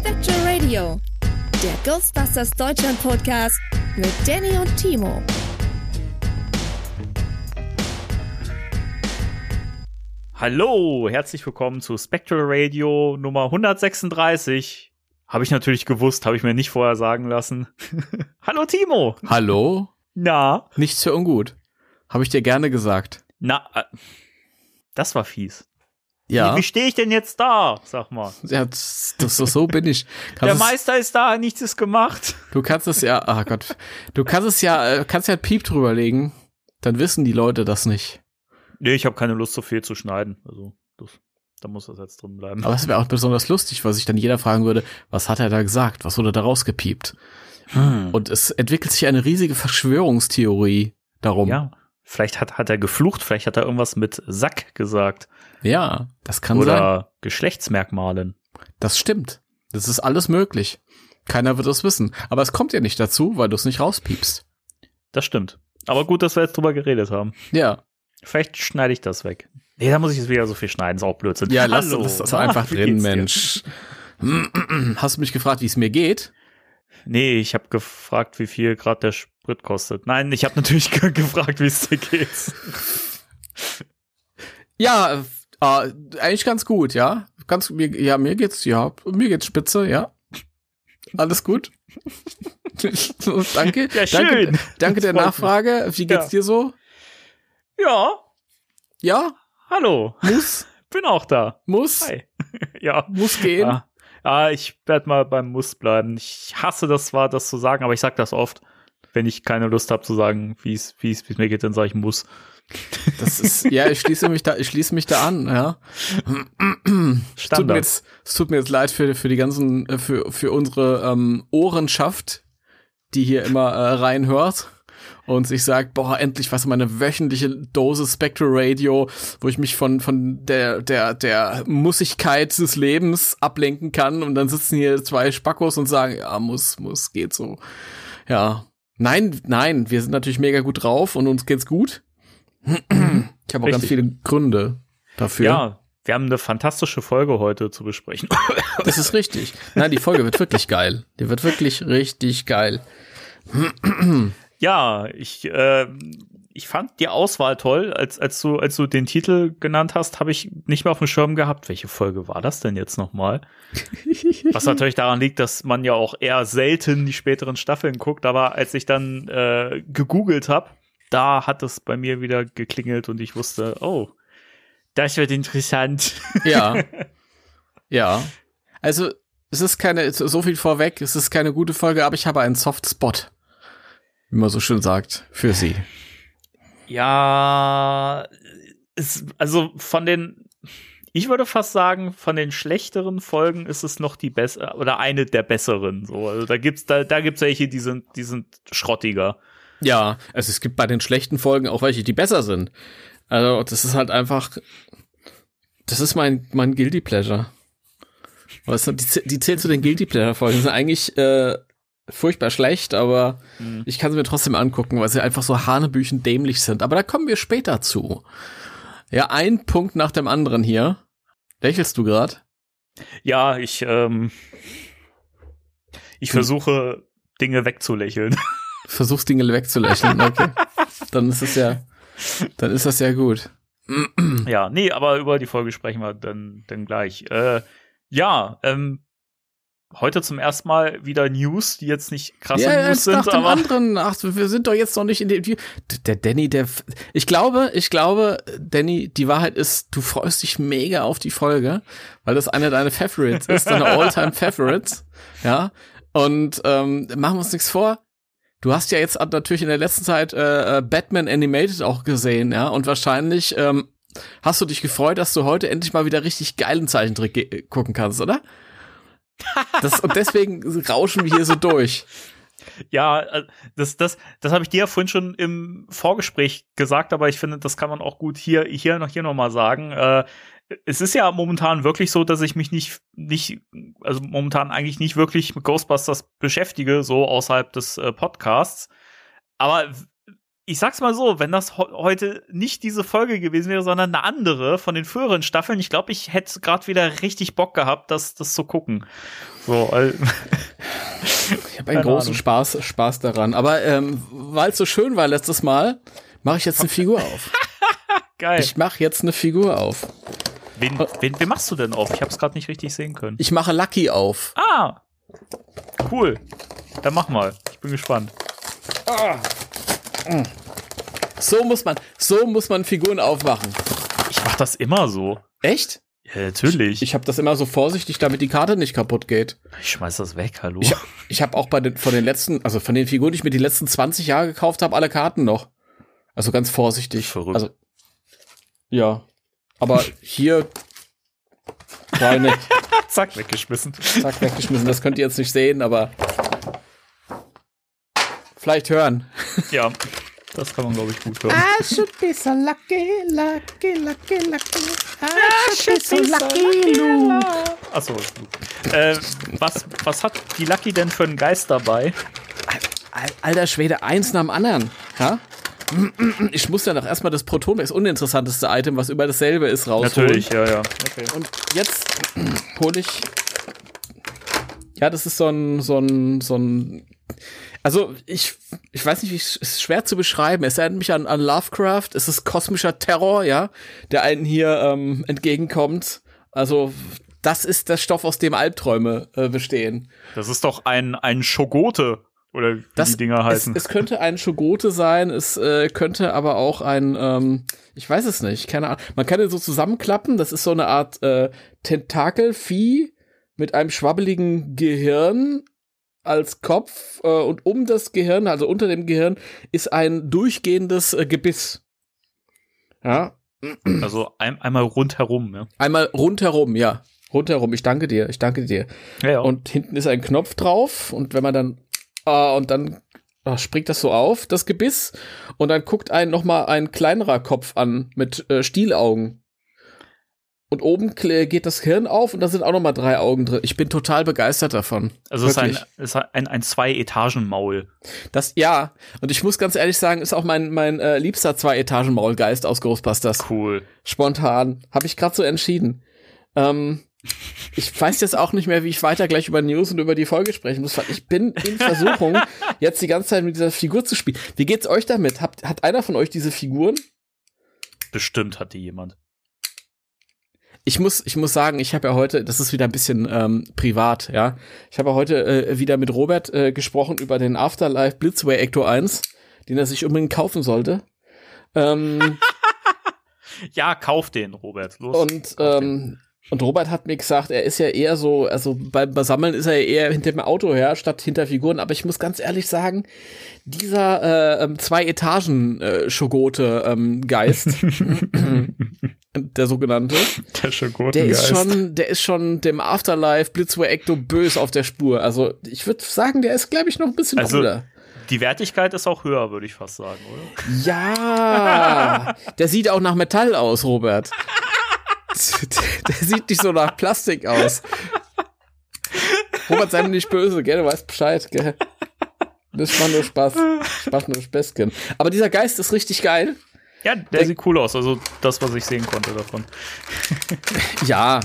Spectral Radio, der Ghostbusters Deutschland Podcast mit Danny und Timo. Hallo, herzlich willkommen zu Spectral Radio Nummer 136. Habe ich natürlich gewusst, habe ich mir nicht vorher sagen lassen. Hallo Timo. Hallo? Na, Nichts für ungut. Habe ich dir gerne gesagt. na, äh, das war fies. Ja. Wie, wie stehe ich denn jetzt da? Sag mal. ja das, das, so, bin ich. Der Kannst es, Meister ist da, nichts ist gemacht. du kannst es ja, ach Gott, du kannst es ja, äh, kannst ja Piep drüberlegen, dann wissen die Leute das nicht. Nee, ich habe keine Lust, so viel zu schneiden. Also, das, da muss das jetzt drin bleiben. Aber es wäre auch besonders lustig, weil sich dann jeder fragen würde, was hat er da gesagt? Was wurde da rausgepiept? Hm. Und es entwickelt sich eine riesige Verschwörungstheorie darum. Ja, vielleicht hat, hat er geflucht, vielleicht hat er irgendwas mit Sack gesagt. Ja, das kann sein. Oder Geschlechtsmerkmalen. Das stimmt. Das ist alles möglich. Keiner wird es wissen. Aber es kommt ja nicht dazu, weil du es nicht rauspiepst. Das stimmt. Aber gut, dass wir jetzt drüber geredet haben. Ja. Vielleicht schneide ich das weg. Nee, da muss ich jetzt wieder so viel schneiden, ist auch Blödsinn. Ja, lass Hallo. das, Ah, einfach wie drin? Mensch. Hast du mich gefragt, wie es mir geht? Nee, ich habe gefragt, wie viel gerade der Sprit kostet. Nein, ich habe natürlich ge- gefragt, wie es dir geht. Ja, äh, eigentlich ganz gut, ja. Ganz, mir, ja, mir geht's, ja, mir geht's spitze, ja. Alles gut. danke. Ja, schön. Danke, danke der Nachfrage. Wie geht's Ja. dir so? Ja, Ja, hallo. muss, Bin auch da. muss, Hi. ja. muss gehen. Ja. ja, ich werde mal beim Muss bleiben. Ich hasse das zwar, das zu sagen, aber ich sag das oft. Wenn ich keine Lust habe zu sagen, wie es mir geht, dann sage ich muss. Das ist, ja, ich schließe mich da, ich schließe mich da an, ja. Es tut mir jetzt, es tut mir jetzt leid für, für die ganzen, äh, für, für unsere ähm, Ohrenschaft, die hier immer äh, reinhört und sich sagt, boah, endlich was meine wöchentliche Dose Spectral Radio, wo ich mich von, von der, der, der Mussigkeit des Lebens ablenken kann und dann sitzen hier zwei Spackos und sagen, ja, muss, muss, geht so. Ja. Nein, nein, wir sind natürlich mega gut drauf und uns geht's gut. Ich habe auch ganz viele Gründe dafür. Ja, wir haben eine fantastische Folge heute zu besprechen. Das ist richtig. Nein, die Folge wird wirklich geil. Die wird wirklich richtig geil. Ja, ich, äh, ich fand die Auswahl toll. Als, als, du, als du den Titel genannt hast, habe ich nicht mehr auf dem Schirm gehabt. Welche Folge war das denn jetzt nochmal? Was natürlich daran liegt, dass man ja auch eher selten die späteren Staffeln guckt. Aber als ich dann äh, gegoogelt habe, da hat es bei mir wieder geklingelt und ich wusste, oh, das wird interessant. Ja. Ja. Also, es ist keine, so viel vorweg, es ist keine gute Folge, aber ich habe einen Softspot. Wie man so schön sagt, für sie. Ja, es, also von den, ich würde fast sagen, von den schlechteren Folgen ist es noch die bessere oder eine der besseren. So, also da gibt's da, da gibt's welche, die sind, die sind schrottiger. Ja, also es gibt bei den schlechten Folgen auch welche, die besser sind. Also, das ist halt einfach, das ist mein, mein Guilty Pleasure. Du, die, die zählt zu den Guilty Pleasure Folgen. Das sind eigentlich, äh, furchtbar schlecht, aber mhm. ich kann sie mir trotzdem angucken, weil sie einfach so hanebüchen dämlich sind. Aber da kommen wir später zu. Ja, ein Punkt nach dem anderen hier. Lächelst du gerade? Ja, ich, ähm, ich hm. versuche Dinge wegzulächeln. Versuchst Dinge wegzulächeln, okay. dann ist es ja, dann ist das ja gut. ja, nee, aber über die Folge sprechen wir dann, dann gleich. Äh, ja, ähm, heute zum ersten Mal wieder News, die jetzt nicht krasse ja, News sind, nach dem aber anderen. Ach, wir sind doch jetzt noch nicht in dem der Danny, der ich glaube, ich glaube, Danny, die Wahrheit ist, du freust dich mega auf die Folge, weil das eine deiner Favorites ist, deine Alltime Favorites, ja? Und ähm, machen wir uns nichts vor. Du hast ja jetzt natürlich in der letzten Zeit äh, äh, Batman Animated auch gesehen, ja, und wahrscheinlich ähm, hast du dich gefreut, dass du heute endlich mal wieder richtig geilen Zeichentrick gucken kannst, oder? Das, und deswegen rauschen wir hier so durch. Ja, äh, das, das, das habe ich dir ja vorhin schon im Vorgespräch gesagt, aber ich finde, das kann man auch gut hier, hier noch hier noch mal sagen. Äh, es ist ja momentan wirklich so, dass ich mich nicht, nicht, also momentan eigentlich nicht wirklich mit Ghostbusters beschäftige, so außerhalb des äh, Podcasts. Aber ich sag's mal so, wenn das heute nicht diese Folge gewesen wäre, sondern eine andere von den früheren Staffeln, ich glaube, ich hätte gerade wieder richtig Bock gehabt, das, das zu gucken. So, äh, ich habe einen großen Spaß, Spaß daran. Aber ähm, weil es so schön war letztes Mal, mache ich jetzt eine Figur auf. Geil. Ich mache jetzt eine Figur auf. Wen, wen, wen machst du denn auf? Ich habe es gerade nicht richtig sehen können. Ich mache Lucky auf. Ah, cool. Dann mach mal. Ich bin gespannt. Ah. So muss man, so muss man Figuren aufmachen. Ich mach das immer so. Echt? Ja, natürlich. Ich, ich habe das immer so vorsichtig, damit die Karte nicht kaputt geht. Ich schmeiß das weg, hallo. Ich, ich habe auch bei den von den letzten, also von den Figuren, die ich mir die letzten 20 Jahre gekauft habe, alle Karten noch. Also ganz vorsichtig. Verrückt. Also ja, aber hier nicht. Zack weggeschmissen. Zack weggeschmissen. Das könnt ihr jetzt nicht sehen, aber vielleicht hören. Ja. Das kann man, glaube ich, gut hören. I should be so lucky, lucky, lucky, lucky. I should be so lucky, Lou. Achso, ist gut. Äh, was, was hat die Lucky denn für einen Geist dabei? Alter Schwede, eins nach dem anderen. Ja? Ich muss ja noch erstmal das Proton, das uninteressanteste Item, was über dasselbe ist, rausholen. Natürlich, ja, ja. Okay. Und jetzt hole ich. Ja, das ist so ein, so ein, so ein also ich, ich weiß nicht, es ist schwer zu beschreiben. Es erinnert mich an, an Lovecraft. Es ist kosmischer Terror, ja, der einen hier ähm, entgegenkommt. Also das ist der Stoff, aus dem Albträume äh, bestehen. Das ist doch ein, ein Schogote. Oder wie das, die Dinger heißen. Es, es könnte ein Schogote sein, es äh, könnte aber auch ein, ähm, ich weiß es nicht, keine Ahnung. Man kann den so zusammenklappen, das ist so eine Art äh, Tentakelvieh mit einem schwabbeligen Gehirn als Kopf äh, und um das Gehirn, also unter dem Gehirn, ist ein durchgehendes äh, Gebiss. Ja. Also ein, einmal rundherum, ja. Einmal rundherum, ja. Rundherum. Ich danke dir, ich danke dir. Ja, ja. Und hinten ist ein Knopf drauf und wenn man dann äh, und dann äh, springt das so auf, das Gebiss, und dann guckt einen noch mal ein kleinerer Kopf an mit äh, Stielaugen. Und oben geht das Hirn auf und da sind auch noch mal drei Augen drin. Ich bin total begeistert davon. Also es ist ein, ist ein, ein Zwei-Etagen-Maul. Das, ja. Und ich muss ganz ehrlich sagen, ist auch mein, mein äh, liebster Zwei-Etagen-Maulgeist aus Ghostbusters. Cool. Spontan. Habe ich gerade so entschieden. Ähm, ich weiß jetzt auch nicht mehr, wie ich weiter gleich über News und über die Folge sprechen muss. Ich bin in Versuchung, jetzt die ganze Zeit mit dieser Figur zu spielen. Wie geht's euch damit? Habt, hat einer von euch diese Figuren? Bestimmt hat die jemand ich muss, ich muss sagen, ich habe ja heute, das ist wieder ein bisschen ähm, privat, ja. Ich habe ja heute äh, wieder mit Robert äh, gesprochen über den Afterlife Blitzway Ecto 1, den er sich unbedingt kaufen sollte. Ähm, ja, kauf den, Robert. Los. Und ähm, und Robert hat mir gesagt, er ist ja eher so, also beim Sammeln ist er eher hinter dem Auto her, statt hinter Figuren. Aber ich muss ganz ehrlich sagen, dieser äh, ähm, zwei Etagen äh, Schogote ähm, Geist, der sogenannte, der Schogote der ist schon, der ist schon dem Afterlife Blitzway Ecto bös auf der Spur. Also ich würde sagen, der ist, glaube ich, noch ein bisschen also, cooler. Die Wertigkeit ist auch höher, würde ich fast sagen, oder? Ja, der sieht auch nach Metall aus, Robert. der sieht nicht so nach Plastik aus. Robert, sei mir nicht böse, gell? Du weißt Bescheid, gell? Das war nur Spaß. Spaß nur Späßchen. Aber dieser Geist ist richtig geil. Ja, der, der sieht cool aus. Also das, was ich sehen konnte davon. ja.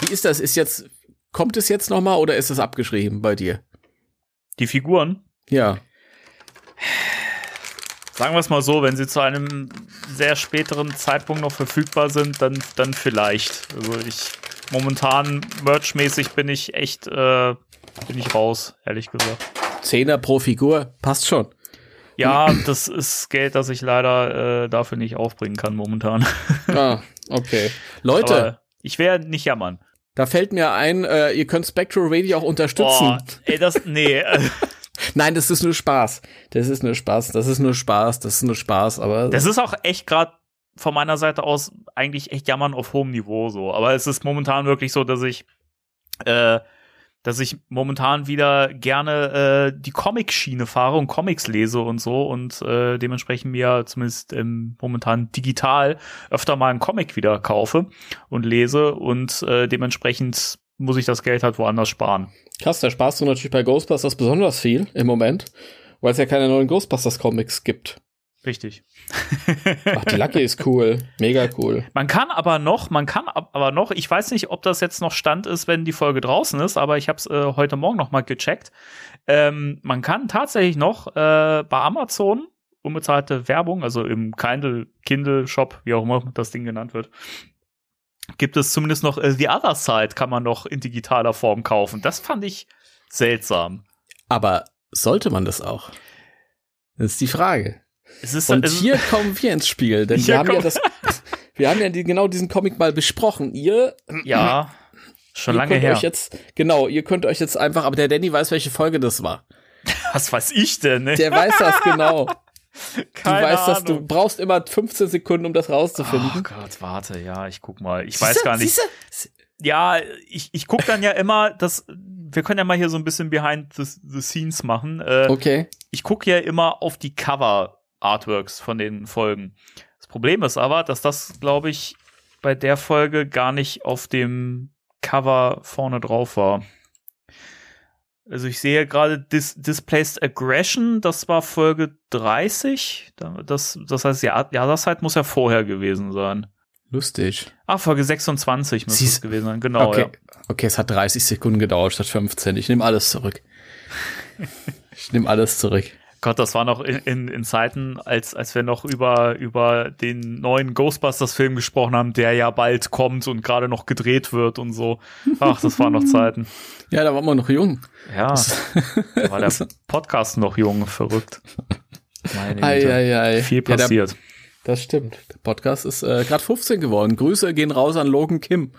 Wie ist das? Ist jetzt, kommt es jetzt nochmal oder ist es abgeschrieben bei dir? Die Figuren? Ja. Sagen wir es mal so, wenn sie zu einem sehr späteren Zeitpunkt noch verfügbar sind, dann, dann vielleicht. Also ich momentan merchmäßig bin ich echt äh, bin ich raus, ehrlich gesagt. Zehner pro Figur, passt schon. Ja, das ist Geld, das ich leider äh, dafür nicht aufbringen kann momentan. Ah, okay. Leute, Aber ich werde nicht jammern. Da fällt mir ein, äh, ihr könnt Spectral Radio auch unterstützen. Boah, ey, das, nee. Nein, das ist nur Spaß. Das ist nur Spaß. Das ist nur Spaß. Das ist nur Spaß. Aber das ist auch echt gerade von meiner Seite aus eigentlich echt jammern auf hohem Niveau so. Aber es ist momentan wirklich so, dass ich äh, dass ich momentan wieder gerne äh, die Comic-Schiene fahre und Comics lese und so und äh, dementsprechend mir zumindest ähm, momentan digital öfter mal einen Comic wieder kaufe und lese und äh, dementsprechend muss ich das Geld halt woanders sparen. Krass, da sparst du natürlich bei Ghostbusters besonders viel im Moment, weil es ja keine neuen Ghostbusters-Comics gibt. Richtig. Ach, die Lucky ist cool. Mega cool. Man kann aber noch, man kann aber noch, ich weiß nicht, ob das jetzt noch Stand ist, wenn die Folge draußen ist, aber ich habe es äh, heute Morgen noch mal gecheckt. Ähm, man kann tatsächlich noch äh, bei Amazon unbezahlte Werbung, also im Kindle, Kindle Shop, wie auch immer das Ding genannt wird, gibt es zumindest noch äh, The Other Side, kann man noch in digitaler Form kaufen. Das fand ich seltsam. Aber sollte man das auch? Das ist die Frage. Ist, und hier kommen wir ins Spiel, denn wir haben ja das, wir haben ja die, genau diesen Comic mal besprochen. Ihr, ja, schon lange her. Euch jetzt, genau, ihr könnt euch jetzt einfach, aber der Danny weiß, welche Folge das war. Was weiß ich denn? Ne? Der weiß das genau. Keine du weißt, dass du brauchst immer 15 Sekunden, um das rauszufinden. Oh Gott, warte, ja, ich guck mal. Ich siehste, weiß gar nicht. Siehste? Ja, ich, ich guck dann ja immer, dass wir können ja mal hier so ein bisschen behind the, the scenes machen. Äh, okay. Ich gucke ja immer auf die Cover Artworks von den Folgen. Das Problem ist aber, dass das, glaube ich, bei der Folge gar nicht auf dem Cover vorne drauf war. Also ich sehe gerade Dis Displaced Aggression, das war Folge 30. Das, das heißt, ja, ja, das halt muss ja vorher gewesen sein. Lustig. Ah, Folge 26 muss es gewesen sein, genau. Okay. Ja. okay, es hat 30 Sekunden gedauert statt 15. Ich nehme alles zurück. ich nehme alles zurück. Gott, das war noch in, in, in Zeiten, als, als wir noch über, über den neuen Ghostbusters-Film gesprochen haben, der ja bald kommt und gerade noch gedreht wird und so. Ach, das waren noch Zeiten. Ja, da waren wir noch jung. Ja, da war der Podcast noch jung, verrückt. Meine ei, ei, ei. Viel passiert. Ja, der, das stimmt. Der Podcast ist äh, gerade 15 geworden. Grüße gehen raus an Logan Kim.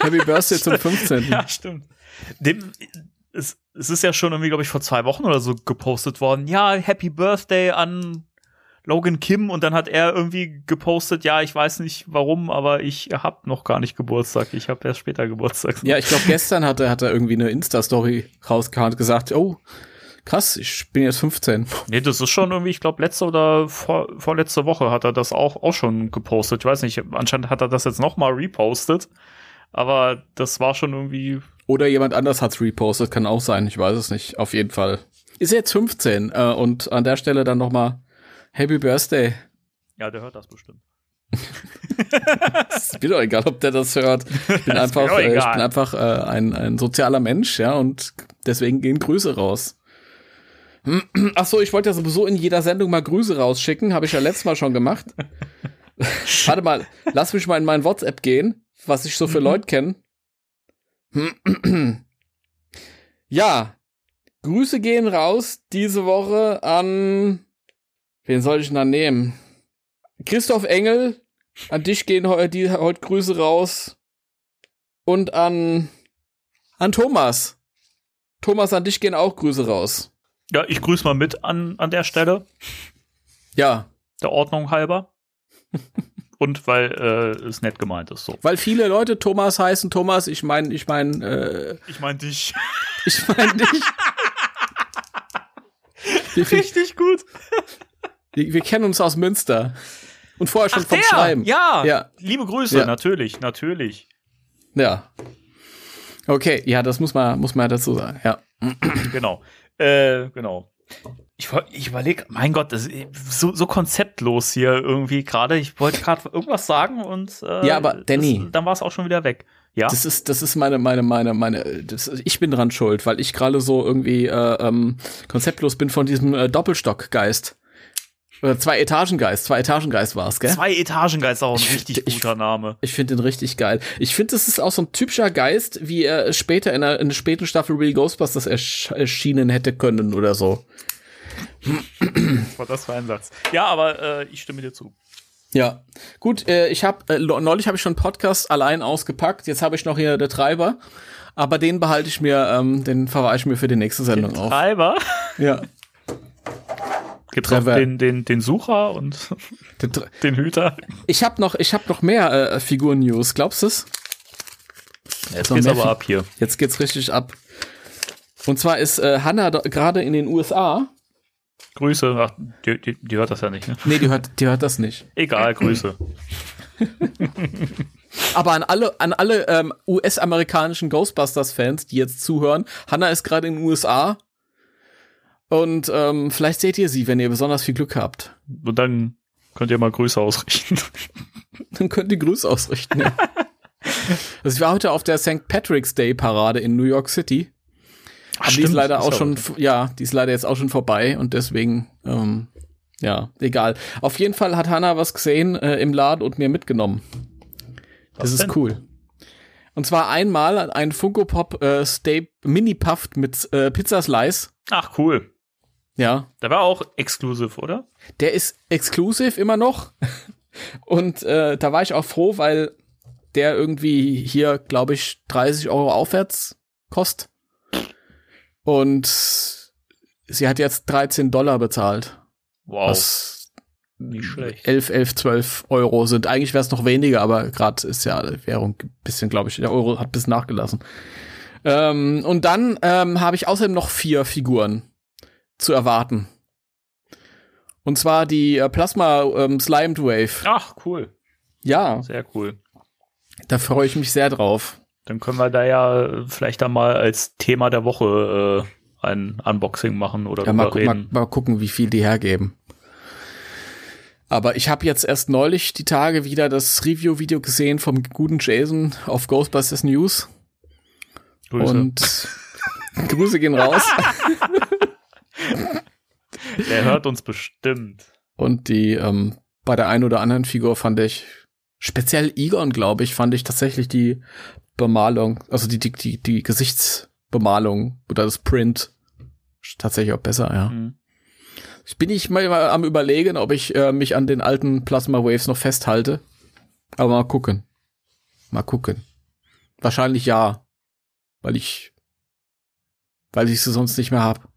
Happy Birthday zum 15. Ja, stimmt. Dem, es, es ist ja schon irgendwie, glaube ich, vor zwei Wochen oder so gepostet worden. Ja, Happy Birthday an Logan Kim und dann hat er irgendwie gepostet, ja, ich weiß nicht warum, aber ich hab noch gar nicht Geburtstag. Ich habe erst später Geburtstag. Ja, ich glaube, gestern hat er, hat er irgendwie eine Insta-Story rausgehauen und gesagt, oh, krass, ich bin jetzt 15. Nee, das ist schon irgendwie, ich glaube, letzte oder vor, vorletzte Woche hat er das auch, auch schon gepostet. Ich weiß nicht, anscheinend hat er das jetzt noch mal repostet. Aber das war schon irgendwie oder jemand anders hat's repostet, kann auch sein, ich weiß es nicht. Auf jeden Fall. Ist jetzt 15 äh, und an der Stelle dann nochmal Happy Birthday. Ja, der hört das bestimmt. ist mir doch egal, ob der das hört. Ich bin einfach, äh, ich bin einfach äh, ein, ein sozialer Mensch, ja, und deswegen gehen Grüße raus. Ach so, ich wollte ja sowieso in jeder Sendung mal Grüße rausschicken, habe ich ja letztes Mal schon gemacht. Warte mal, lass mich mal in mein WhatsApp gehen, was ich so für mhm. Leute kenne. Ja, Grüße gehen raus diese Woche an. Wen soll ich denn da nehmen? Christoph Engel, an dich gehen heute, heute Grüße raus. Und an, an Thomas. Thomas, an dich gehen auch Grüße raus. Ja, ich grüße mal mit an, an der Stelle. Ja. Der Ordnung halber. und weil äh, es nett gemeint ist. So. Weil viele Leute Thomas heißen Thomas. Ich meine, ich meine. Äh, ich meine dich. Ich meine dich. Richtig gut. Wir, wir, kennen uns aus Münster und vorher schon Ach, vom der? Schreiben. Ja, ja. Liebe Grüße, ja. natürlich, natürlich. Ja. Okay, ja, das muss man muss man dazu sagen. Ja. Genau. Äh, genau. Ich, ich überlege, mein Gott, das ist so, so konzeptlos hier irgendwie gerade. Ich wollte gerade irgendwas sagen und äh, Ja, aber Danny. das, dann war es auch schon wieder weg. Ja. Das ist, das ist meine, meine, meine, meine, das, ich bin dran schuld, weil ich gerade so irgendwie äh, ähm, konzeptlos bin von diesem äh, Doppelstockgeist. Oder zwei Etagengeist, zwei Etagengeist war's, gell? Zwei Etagengeist auch ein Ich- richtig ich- guter Name. Ich finde den richtig geil. Ich finde, das ist auch so ein typischer Geist, wie er später in einer, in einer späten Staffel Real Ghostbusters ersch erschienen hätte können oder so. Was war das für ein Satz? Ja, aber äh, ich stimme dir zu. Ja, gut. Äh, ich habe äh, neulich habe ich schon Podcast allein ausgepackt. Jetzt habe ich noch hier der Treiber, aber den behalte ich mir, ähm, den verweise ich mir für die nächste Sendung auf. Treiber. Ja, Gibt den, den, den Sucher und Tre- den Hüter. ich habe noch, ich habe noch mehr äh, Figuren-News. Glaubst du's? Jetzt noch geht's aber ab hier. Jetzt geht's richtig ab. Und zwar ist äh, Hannah gerade in den USA. Grüße. Ach, die, die, die hört das ja nicht, ne? Nee, die hört, die hört das nicht. Egal, Grüße. Aber an alle, an alle ähm, US-amerikanischen Ghostbusters-Fans, die jetzt zuhören, Hannah ist gerade in den USA. Und ähm, vielleicht seht ihr sie, wenn ihr besonders viel Glück habt. Und dann könnt ihr mal Grüße ausrichten. Dann könnt ihr Grüße ausrichten. Ja. also ich war heute auf der St. Patrick's Day Parade in New York City. Aber die ist leider auch schon, f- ja, die ist leider jetzt auch schon vorbei und deswegen, ähm, ja, egal. Auf jeden Fall hat Hannah was gesehen äh, im Laden und mir mitgenommen. Das Was ist denn? cool. Und zwar einmal ein Funko Pop äh, Stay Mini Puffed mit äh, Pizza Slice. Ach, cool. Ja, Der war auch exklusiv, oder? der ist exklusiv immer noch. Und äh, da war ich auch froh, weil der irgendwie hier, glaube ich, 30 Euro aufwärts kostet. Und sie hat jetzt 13 Dollar bezahlt. Wow. Was Nicht schlecht. 11, 11, 12 Euro sind. Eigentlich wäre es noch weniger, aber gerade ist ja die Währung ein bisschen, glaube ich, der Euro hat bis nachgelassen. Ähm, und dann ähm, habe ich außerdem noch vier Figuren zu erwarten. Und zwar die äh, Plasma ähm, Slimed Wave. Ach, cool. Ja, Sehr cool. da freue ich mich sehr drauf. Dann können wir da ja vielleicht dann mal als Thema der Woche äh, ein Unboxing machen oder Ja, mal, gu- mal, reden. mal gucken, wie viel die hergeben. Aber ich habe jetzt erst neulich die Tage wieder das Review-Video gesehen vom guten Jason auf Ghostbusters News. Grüße. Und Grüße gehen raus. Der hört uns bestimmt. Und die ähm, bei der einen oder anderen Figur fand ich, speziell Egon, glaube ich, fand ich tatsächlich die Bemalung, also die, die, die, die Gesichtsbemalung oder das Print tatsächlich auch besser, ja. Mhm. Ich bin nicht mal am überlegen, ob ich äh, mich an den alten Plasma Waves noch festhalte. Aber mal gucken. Mal gucken. Wahrscheinlich ja. Weil ich, weil ich sie sonst nicht mehr hab.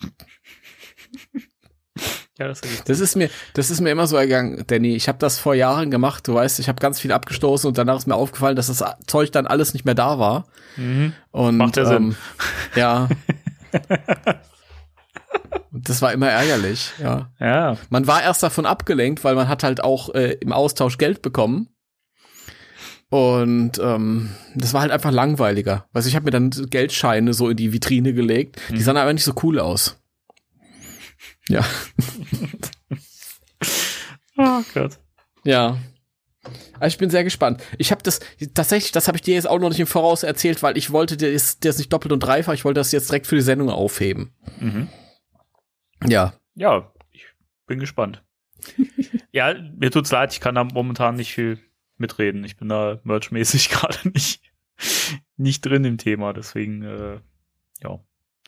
Ja, das ergibt Das ist mir, das ist mir immer so ergangen, Danny. Ich habe das vor Jahren gemacht. Du weißt, ich habe ganz viel abgestoßen und danach ist mir aufgefallen, dass das Zeug dann alles nicht mehr da war. Mhm. Und Macht ja Sinn. ähm, ja. Und das war immer ärgerlich. Ja. Ja. Man war erst davon abgelenkt, weil man hat halt auch äh, im Austausch Geld bekommen. Und ähm, das war halt einfach langweiliger. Also ich habe mir dann Geldscheine so in die Vitrine gelegt. Die sahen aber nicht so cool aus. Ja. Oh Gott. Ja. Also ich bin sehr gespannt. Ich habe das tatsächlich, das habe ich dir jetzt auch noch nicht im Voraus erzählt, weil ich wollte dir das, das nicht doppelt und dreifach, ich wollte das jetzt direkt für die Sendung aufheben. Mhm. Ja. Ja, ich bin gespannt. ja, mir tut's leid, ich kann da momentan nicht viel mitreden. Ich bin da merchmäßig gerade nicht, nicht drin im Thema, deswegen, äh, ja.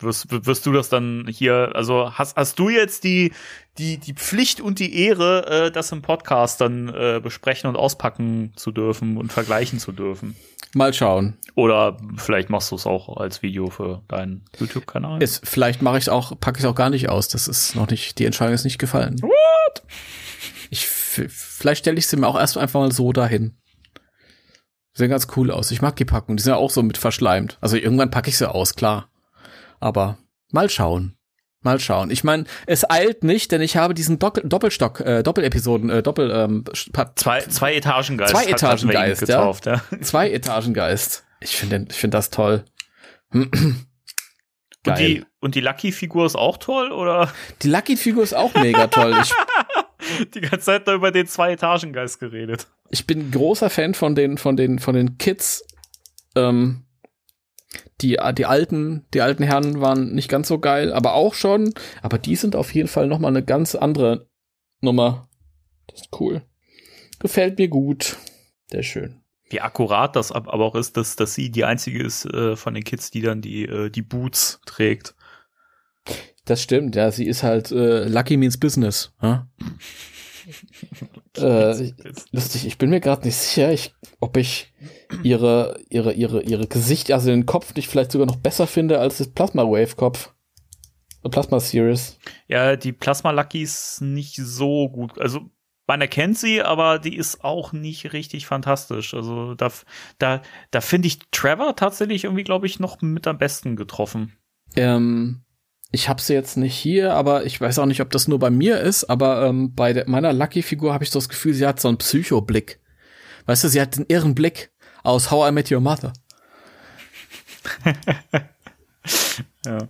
Wirst, wirst du das dann hier, also hast, hast du jetzt die, die, die Pflicht und die Ehre, äh, das im Podcast dann äh, besprechen und auspacken zu dürfen und vergleichen zu dürfen? Mal schauen. Oder vielleicht machst du es auch als Video für deinen YouTube-Kanal. Es, vielleicht mache ich auch, packe ich auch gar nicht aus. Das ist noch nicht, die Entscheidung ist nicht gefallen. What? Ich, vielleicht stelle ich sie mir auch erst einfach mal so dahin. Sehen ganz cool aus. Ich mag die Packung. Die sind ja auch so mit verschleimt. Also irgendwann packe ich sie aus, klar. Aber mal schauen. Mal schauen. Ich meine, es eilt nicht, denn ich habe diesen Doppel Doppelstock, äh, Doppelepisoden, äh, Doppel, ähm, Zwei, zwei Etagengeist. Zwei Etagengeist, ja. getauft, ja. zwei Etagengeist. Ich finde, ich finde das toll. Und die, und die Lucky-Figur ist auch toll, oder? Die Lucky-Figur ist auch mega toll. Ich, Die ganze Zeit da über den Zwei-Etagen-Geist geredet. ich bin großer Fan von den, von den, von den Kids. Ähm, die, die alten, die alten Herren waren nicht ganz so geil, aber auch schon. Aber die sind auf jeden Fall noch mal eine ganz andere Nummer. Das ist cool. Gefällt mir gut. Sehr schön. Wie akkurat das ab- aber auch ist, dass, dass sie die einzige ist äh, von den Kids, die dann die, äh, die Boots trägt. Das stimmt, ja. Sie ist halt äh, Lucky means Business. Ja? Äh, lustig, ich bin mir gerade nicht sicher, ich, ob ich ihre, ihre, ihre, ihre Gesicht, also den Kopf nicht vielleicht sogar noch besser finde als das Plasma Wave Kopf. Plasma Series. Ja, die Plasma Lucky ist nicht so gut. Also man erkennt sie, aber die ist auch nicht richtig fantastisch. Also da, da, da finde ich Trevor tatsächlich irgendwie, glaube ich, noch mit am besten getroffen. Ähm, ich habe sie jetzt nicht hier, aber ich weiß auch nicht, ob das nur bei mir ist, aber ähm, bei der, meiner Lucky-Figur habe ich so das Gefühl, sie hat so einen Psycho-Blick. Weißt du, sie hat den irren Blick aus How I Met Your Mother. Ja.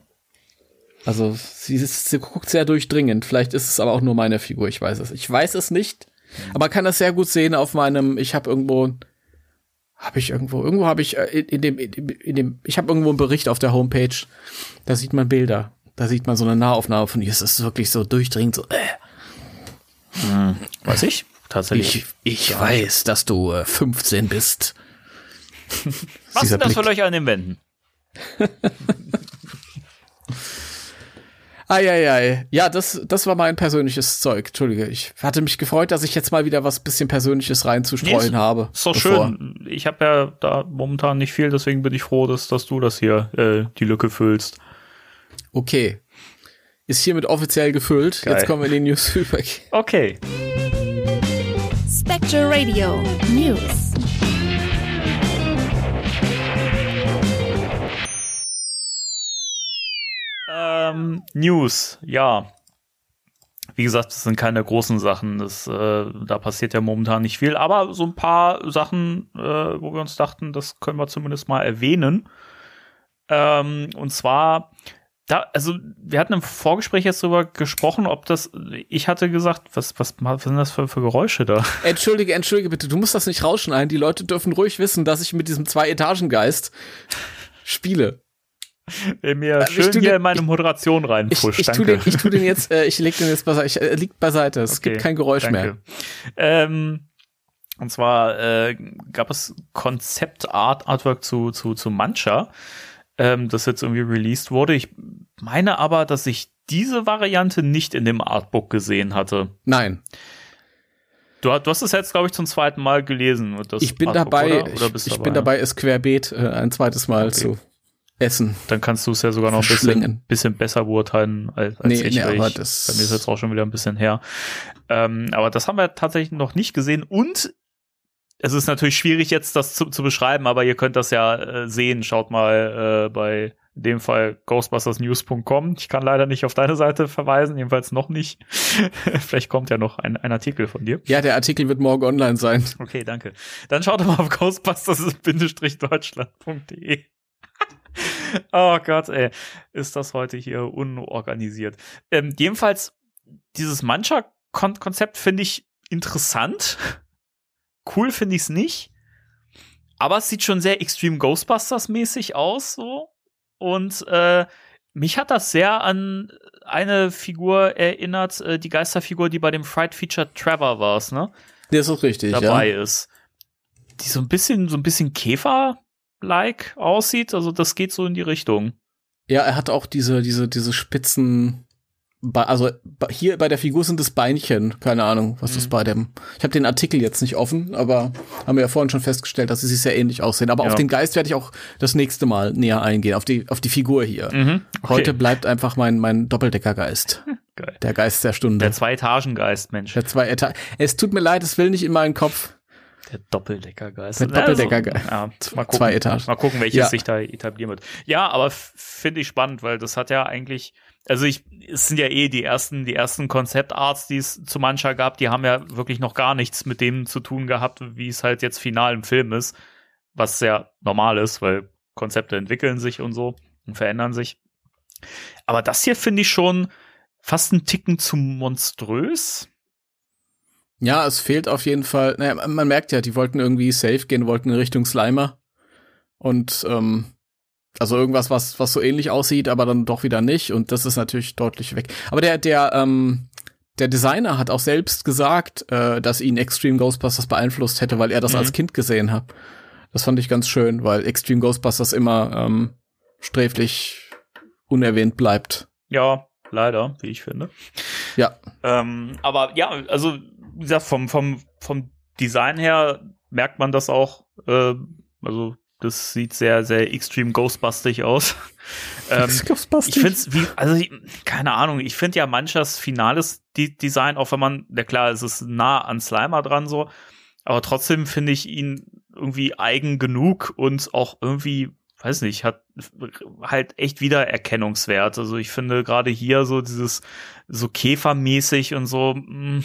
Also sie, ist, sie guckt sehr durchdringend. Vielleicht ist es aber auch nur meine Figur. Ich weiß es. Ich weiß es nicht. Aber man kann das sehr gut sehen auf meinem. Ich habe irgendwo. Habe ich irgendwo. Irgendwo habe ich äh, in, in dem. In, in dem. Ich habe irgendwo einen Bericht auf der Homepage. Da sieht man Bilder. Da sieht man so eine Nahaufnahme von ihr. Es ist wirklich so durchdringend. So. Äh. Weiß ich? Tatsächlich. Ich, ich weiß, dass du äh, 15 bist. Was sind das für. Löcher an den Wänden? Eieiei. Ja, das, das war mein persönliches Zeug. Entschuldige. Ich hatte mich gefreut, dass ich jetzt mal wieder was bisschen Persönliches reinzustreuen Nee, ist- habe. Ist doch bevor- schön. Ich habe ja da momentan nicht viel, deswegen bin ich froh, dass, dass du das hier, äh, die Lücke füllst. Okay. Ist hiermit offiziell gefüllt. Geil. Jetzt kommen wir in die News über. Okay. Spectre Radio News. Ähm, News, ja. Wie gesagt, das sind keine großen Sachen. Das, äh, da passiert ja momentan nicht viel. Aber so ein paar Sachen, äh, wo wir uns dachten, das können wir zumindest mal erwähnen. Ähm, und zwar, da, also wir hatten im Vorgespräch jetzt drüber gesprochen, ob das, ich hatte gesagt, was, was, was sind das für, für Geräusche da? Entschuldige, entschuldige bitte. Du musst das nicht rausschneiden. Die Leute dürfen ruhig wissen, dass ich mit diesem Zwei-Etagen-Geist spiele. Der mir ich schön hier den- in meine Moderation Ich, reinpusht. ich, tu Danke. den, ich tu den jetzt, äh, ich leg den jetzt beiseite. Ich, äh, liegt beiseite. Es Okay, gibt kein Geräusch mehr. danke. Ähm, und zwar äh, gab es Konzept-Art-Artwork zu, zu, zu Mancha, ähm, das jetzt irgendwie released wurde. Ich meine aber, dass ich diese Variante nicht in dem Artbook gesehen hatte. Nein. Du, hast- du hast es jetzt, glaube ich, zum zweiten Mal gelesen. Ich bin Artbook, dabei, Oder? Oder ich, ich dabei? bin dabei, es querbeet äh, ein zweites Mal Okay. zu essen. Dann kannst du es ja sogar noch ein bisschen, bisschen besser beurteilen als, als Nee, ich. nee, aber ich das- bei mir ist jetzt auch schon wieder ein bisschen her. Ähm, aber das haben wir tatsächlich noch nicht gesehen und es ist natürlich schwierig jetzt das zu, zu beschreiben, aber ihr könnt das ja äh, sehen. Schaut mal äh, bei in dem Fall ghostbustersnews.com. Ich kann leider nicht auf deine Seite verweisen, jedenfalls noch nicht. Vielleicht kommt ja noch ein, ein Artikel von dir. Ja, der Artikel wird morgen online sein. Okay, danke. Dann schaut doch mal auf ghostbusters-deutschland.de. oh Gott, ey, ist das heute hier unorganisiert. Ähm, jedenfalls, dieses Mancha-Konzept finde ich interessant. Cool finde ich es nicht. Aber es sieht schon sehr Extreme Ghostbusters-mäßig aus, so. Und äh, mich hat das sehr an eine Figur erinnert, äh, die Geisterfigur, die bei dem Fright Feature Trevor war, ne? Das ist richtig, dabei ja. ist. Die so ein bisschen, so ein bisschen Käfer-like aussieht. Also das geht so in die Richtung. Ja, er hat auch diese, diese, diese spitzen, also hier bei der Figur sind es Beinchen. Keine Ahnung, was das Mhm. bei dem. Ich habe den Artikel jetzt nicht offen, aber haben wir ja vorhin schon festgestellt, dass sie sich sehr ähnlich aussehen. Aber Ja. auf den Geist werde ich auch das nächste Mal näher eingehen, auf die, auf die Figur hier. Mhm. Okay. Heute bleibt einfach mein, mein Doppeldeckergeist. Geil. Der Geist der Stunde. Der Zwei-Etagen-Geist, Mensch. Der zwei Eta Es tut mir leid, es will nicht in meinen Kopf. Der Doppeldeckergeist. Der Doppeldeckergeist. Ja, mal gucken. Zwei Etagen. Mal gucken, welches Ja. sich da etablieren wird. Ja, aber finde ich spannend, weil das hat ja eigentlich, also ich, es sind ja eh die ersten, die ersten Konzeptarts, die es zu mancher gab, die haben ja wirklich noch gar nichts mit dem zu tun gehabt, wie es halt jetzt final im Film ist, was sehr normal ist, weil Konzepte entwickeln sich und so und verändern sich. Aber das hier finde ich schon fast einen Ticken zu monströs. Ja, es fehlt auf jeden Fall. Naja, man merkt ja, die wollten irgendwie safe gehen, wollten in Richtung Slimer. Und ähm, also irgendwas, was, was so ähnlich aussieht, aber dann doch wieder nicht. Und das ist natürlich deutlich weg. Aber der, der, ähm, der Designer hat auch selbst gesagt, äh, dass ihn Extreme Ghostbusters beeinflusst hätte, weil er das mhm. als Kind gesehen hat. Das fand ich ganz schön, weil Extreme Ghostbusters immer ähm, sträflich unerwähnt bleibt. Ja, leider, wie ich finde. Ja. Ähm, aber ja, also wie gesagt, vom, vom, vom Design her merkt man das auch. Äh, also das sieht sehr, sehr extrem ghostbustig aus. ähm, ich finde es wie, also ich, keine Ahnung, ich finde ja manches finales D Design, auch wenn man, ja klar, es ist nah an Slimer dran so, aber trotzdem finde ich ihn irgendwie eigen genug und auch irgendwie, weiß nicht, hat halt echt Wiedererkennungswert. Also ich finde gerade hier so dieses so Käfermäßig und so, mh, hm,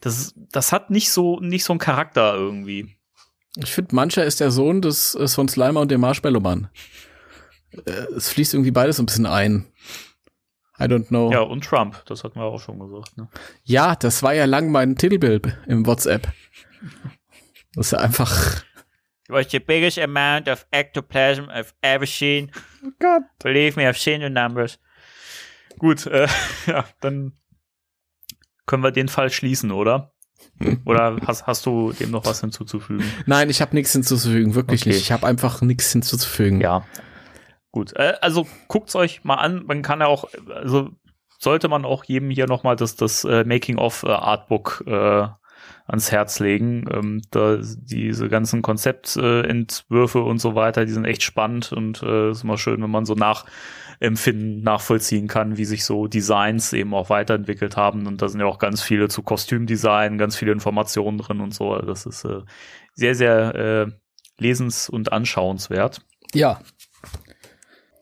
das, das hat nicht so, nicht so einen Charakter irgendwie. Ich finde, mancher ist der Sohn des, des von Slimer und dem Marshmallow-Mann. Äh, es fließt irgendwie beides ein bisschen ein. I don't know. Ja, und Trump, das hatten wir auch schon gesagt. Ne? Ja, das war ja lang mein Titelbild im WhatsApp. Das ist ja einfach. It was the biggest amount of ectoplasm I've ever seen. Oh Gott. Believe me, I've seen the numbers. Gut, äh, ja, dann können wir den Fall schließen, oder? Oder hast, hast du dem noch was hinzuzufügen? Nein, ich habe nichts hinzuzufügen, wirklich okay. nicht. Ich habe einfach nichts hinzuzufügen. Ja. Gut, äh, also guckt's euch mal an. Man kann ja auch, also sollte man auch jedem hier nochmal das, das äh, Making-of äh, Artbook äh, ans Herz legen. Ähm, da, diese ganzen Konzeptentwürfe und so weiter, die sind echt spannend und äh, ist immer schön, wenn man so nach Empfinden nachvollziehen kann, wie sich so Designs eben auch weiterentwickelt haben. Und da sind ja auch ganz viele zu Kostümdesign, ganz viele Informationen drin und so. Das ist äh, sehr, sehr äh, lesens- und anschauenswert. Ja.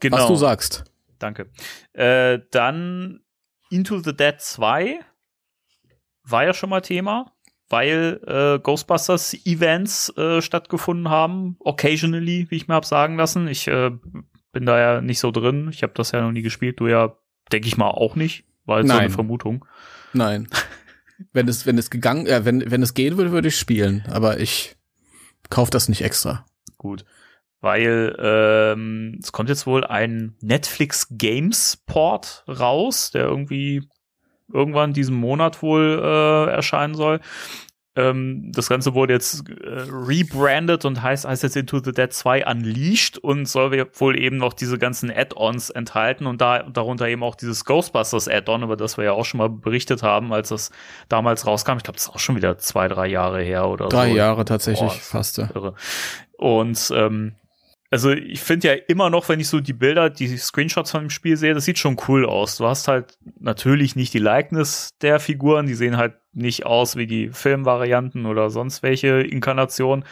Genau. Was du sagst. Danke. Äh, dann Into the Dead 2 war ja schon mal Thema, weil äh, Ghostbusters Events äh, stattgefunden haben, occasionally, wie ich mir hab sagen lassen. Ich äh, bin da ja nicht so drin. Ich habe das ja noch nie gespielt. Du ja, denke ich mal, auch nicht. War jetzt Nein. so eine Vermutung. Nein. wenn es, wenn es gegangen, äh, wenn, wenn es gehen würde, würde ich spielen. Aber ich kaufe das nicht extra. Gut. Weil ähm, es kommt jetzt wohl ein Netflix Games Port raus, der irgendwie irgendwann diesen Monat wohl äh, erscheinen soll. Ähm, das Ganze wurde jetzt äh, rebrandet und heißt, heißt jetzt Into the Dead 2 Unleashed und soll wohl eben noch diese ganzen Add-ons enthalten und da darunter eben auch dieses Ghostbusters Add-on, über das wir ja auch schon mal berichtet haben, als das damals rauskam. Ich glaube, das ist auch schon wieder zwei, drei Jahre her oder drei so. Drei Jahre tatsächlich, Boah, fast. Irre. Und ähm, also ich finde ja immer noch, wenn ich so die Bilder, die Screenshots von dem Spiel sehe, das sieht schon cool aus. Du hast halt natürlich nicht die Likeness der Figuren, die sehen halt nicht aus wie die Filmvarianten oder sonst welche Inkarnationen.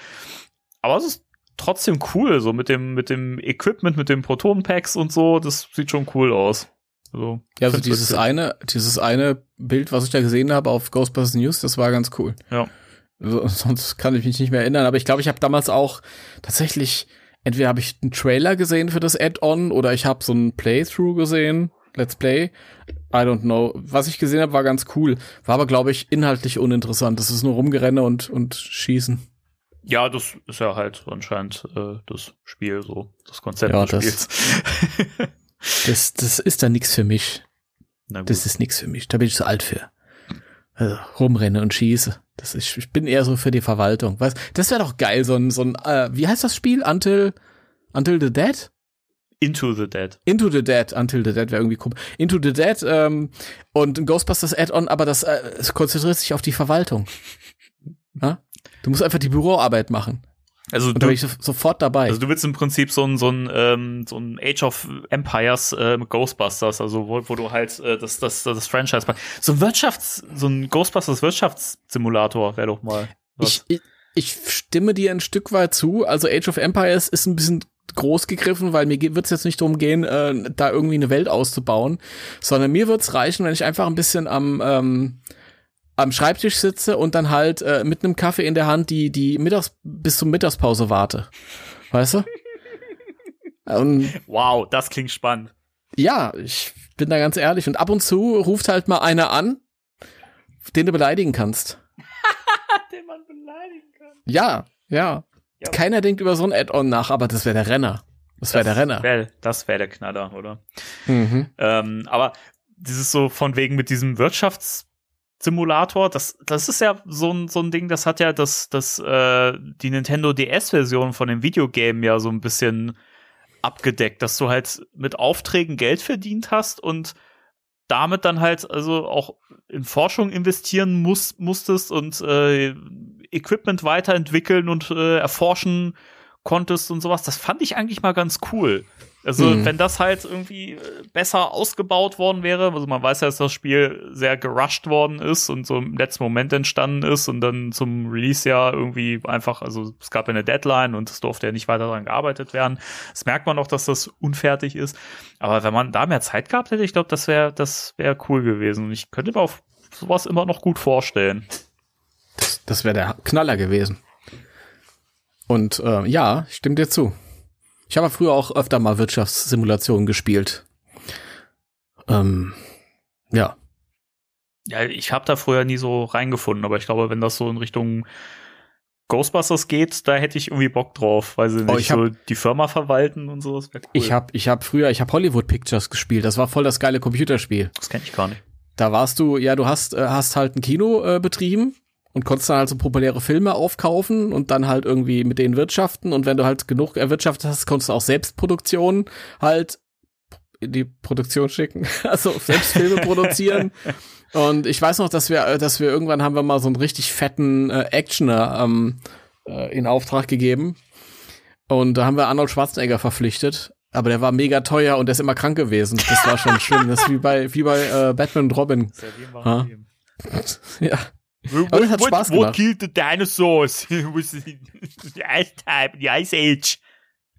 Aber es ist trotzdem cool, so mit dem, mit dem Equipment, mit den Proton-Packs und so, das sieht schon cool aus. Also, ja, also dieses eine, dieses eine Bild, was ich da gesehen habe auf Ghostbusters News, das war ganz cool. Ja. Also, sonst kann ich mich nicht mehr erinnern, aber ich glaube, ich habe damals auch tatsächlich entweder habe ich einen Trailer gesehen für das Add-on oder ich habe so ein Playthrough gesehen, Let's Play. I don't know. Was ich gesehen habe, war ganz cool. War aber, glaube ich, inhaltlich uninteressant. Das ist nur Rumgerenne und, und Schießen. Ja, das ist ja halt anscheinend äh, das Spiel, so das Konzept ja, des Spiels. Das, das, das ist da nichts für mich. Das ist nichts für mich. Da bin ich zu alt für. Also, rumrenne und schieße. Das ist, ich bin eher so für die Verwaltung. Was? Das wäre doch geil, so ein, so ein, äh, wie heißt das Spiel? Until, Until the Dead? Into the Dead. Into the Dead, Until the Dead wäre irgendwie cool. Into the Dead ähm, und ein Ghostbusters Add-on, aber das äh, es konzentriert sich auf die Verwaltung. ja? Du musst einfach die Büroarbeit machen. Also und da bin ich so, sofort dabei. Also du willst im Prinzip so ein so ein ähm, so ein Age of Empires äh, Ghostbusters, also wo, wo du halt äh, das das das Franchise so ein Wirtschafts so ein Ghostbusters Wirtschaftssimulator wäre doch mal. Ich, ich ich stimme dir ein Stück weit zu. Also Age of Empires ist ein bisschen groß gegriffen, weil mir wird es jetzt nicht darum gehen, äh, da irgendwie eine Welt auszubauen, sondern mir wird es reichen, wenn ich einfach ein bisschen am ähm, am Schreibtisch sitze und dann halt äh, mit einem Kaffee in der Hand die die Mittags bis zum Mittagspause warte. Weißt du? Und wow, das klingt spannend. Ja, ich bin da ganz ehrlich. Und ab und zu ruft halt mal einer an, den du beleidigen kannst. Den man beleidigen kann. Ja, ja. Ja. Keiner denkt über so ein Add-on nach, aber das wäre der Renner. Das wäre der Renner. Wär, das wäre der Knaller, oder? Mhm. Ähm, aber dieses so von wegen mit diesem Wirtschaftssimulator, das, das ist ja so ein, so ein Ding, das hat ja das, das, äh, die Nintendo DS-Version von dem Videogame ja so ein bisschen abgedeckt, dass du halt mit Aufträgen Geld verdient hast und damit dann halt also auch in Forschung investieren muss, musstest und äh, Equipment weiterentwickeln und äh, erforschen konntest und sowas. Das fand ich eigentlich mal ganz cool. Also, Mhm. wenn das halt irgendwie äh, besser ausgebaut worden wäre, also man weiß ja, dass das Spiel sehr gerusht worden ist und so im letzten Moment entstanden ist und dann zum Release ja irgendwie einfach, also es gab ja eine Deadline und es durfte ja nicht weiter daran gearbeitet werden. Das merkt man auch, dass das unfertig ist. Aber wenn man da mehr Zeit gehabt hätte, ich glaube, das wäre das wäre cool gewesen. Und ich könnte mir auf sowas immer noch gut vorstellen. Das, das wäre der Knaller gewesen. Und äh, ja, ich stimme dir zu. Ich habe früher auch öfter mal Wirtschaftssimulationen gespielt. Ähm, ja. Ja, ich habe da früher nie so reingefunden, aber ich glaube, wenn das so in Richtung Ghostbusters geht, da hätte ich irgendwie Bock drauf, weil sie nicht Oh, ich hab- so die Firma verwalten und sowas. Cool. Ich habe ich hab früher, ich habe Hollywood Pictures gespielt. Das war voll das geile Computerspiel. das kenne ich gar nicht. Da warst du, ja, du hast, äh, hast halt ein Kino äh, betrieben und konntest dann halt so populäre Filme aufkaufen und dann halt irgendwie mit denen wirtschaften. Und wenn du halt genug erwirtschaftet hast, konntest du auch Selbstproduktionen halt in die Produktion schicken. Also selbst Filme produzieren. Und ich weiß noch, dass wir, äh, dass wir irgendwann haben wir mal so einen richtig fetten äh, Actioner ähm, äh, in Auftrag gegeben. Und da haben wir Arnold Schwarzenegger verpflichtet. Aber der war mega teuer und der ist immer krank gewesen. Das war schon schlimm. Das ist wie bei, wie bei äh, Batman und Robin. Ha? Ja. Aber das hat Spaß gemacht. killed the dinosaurs? Was the Ice Time, the Ice Age.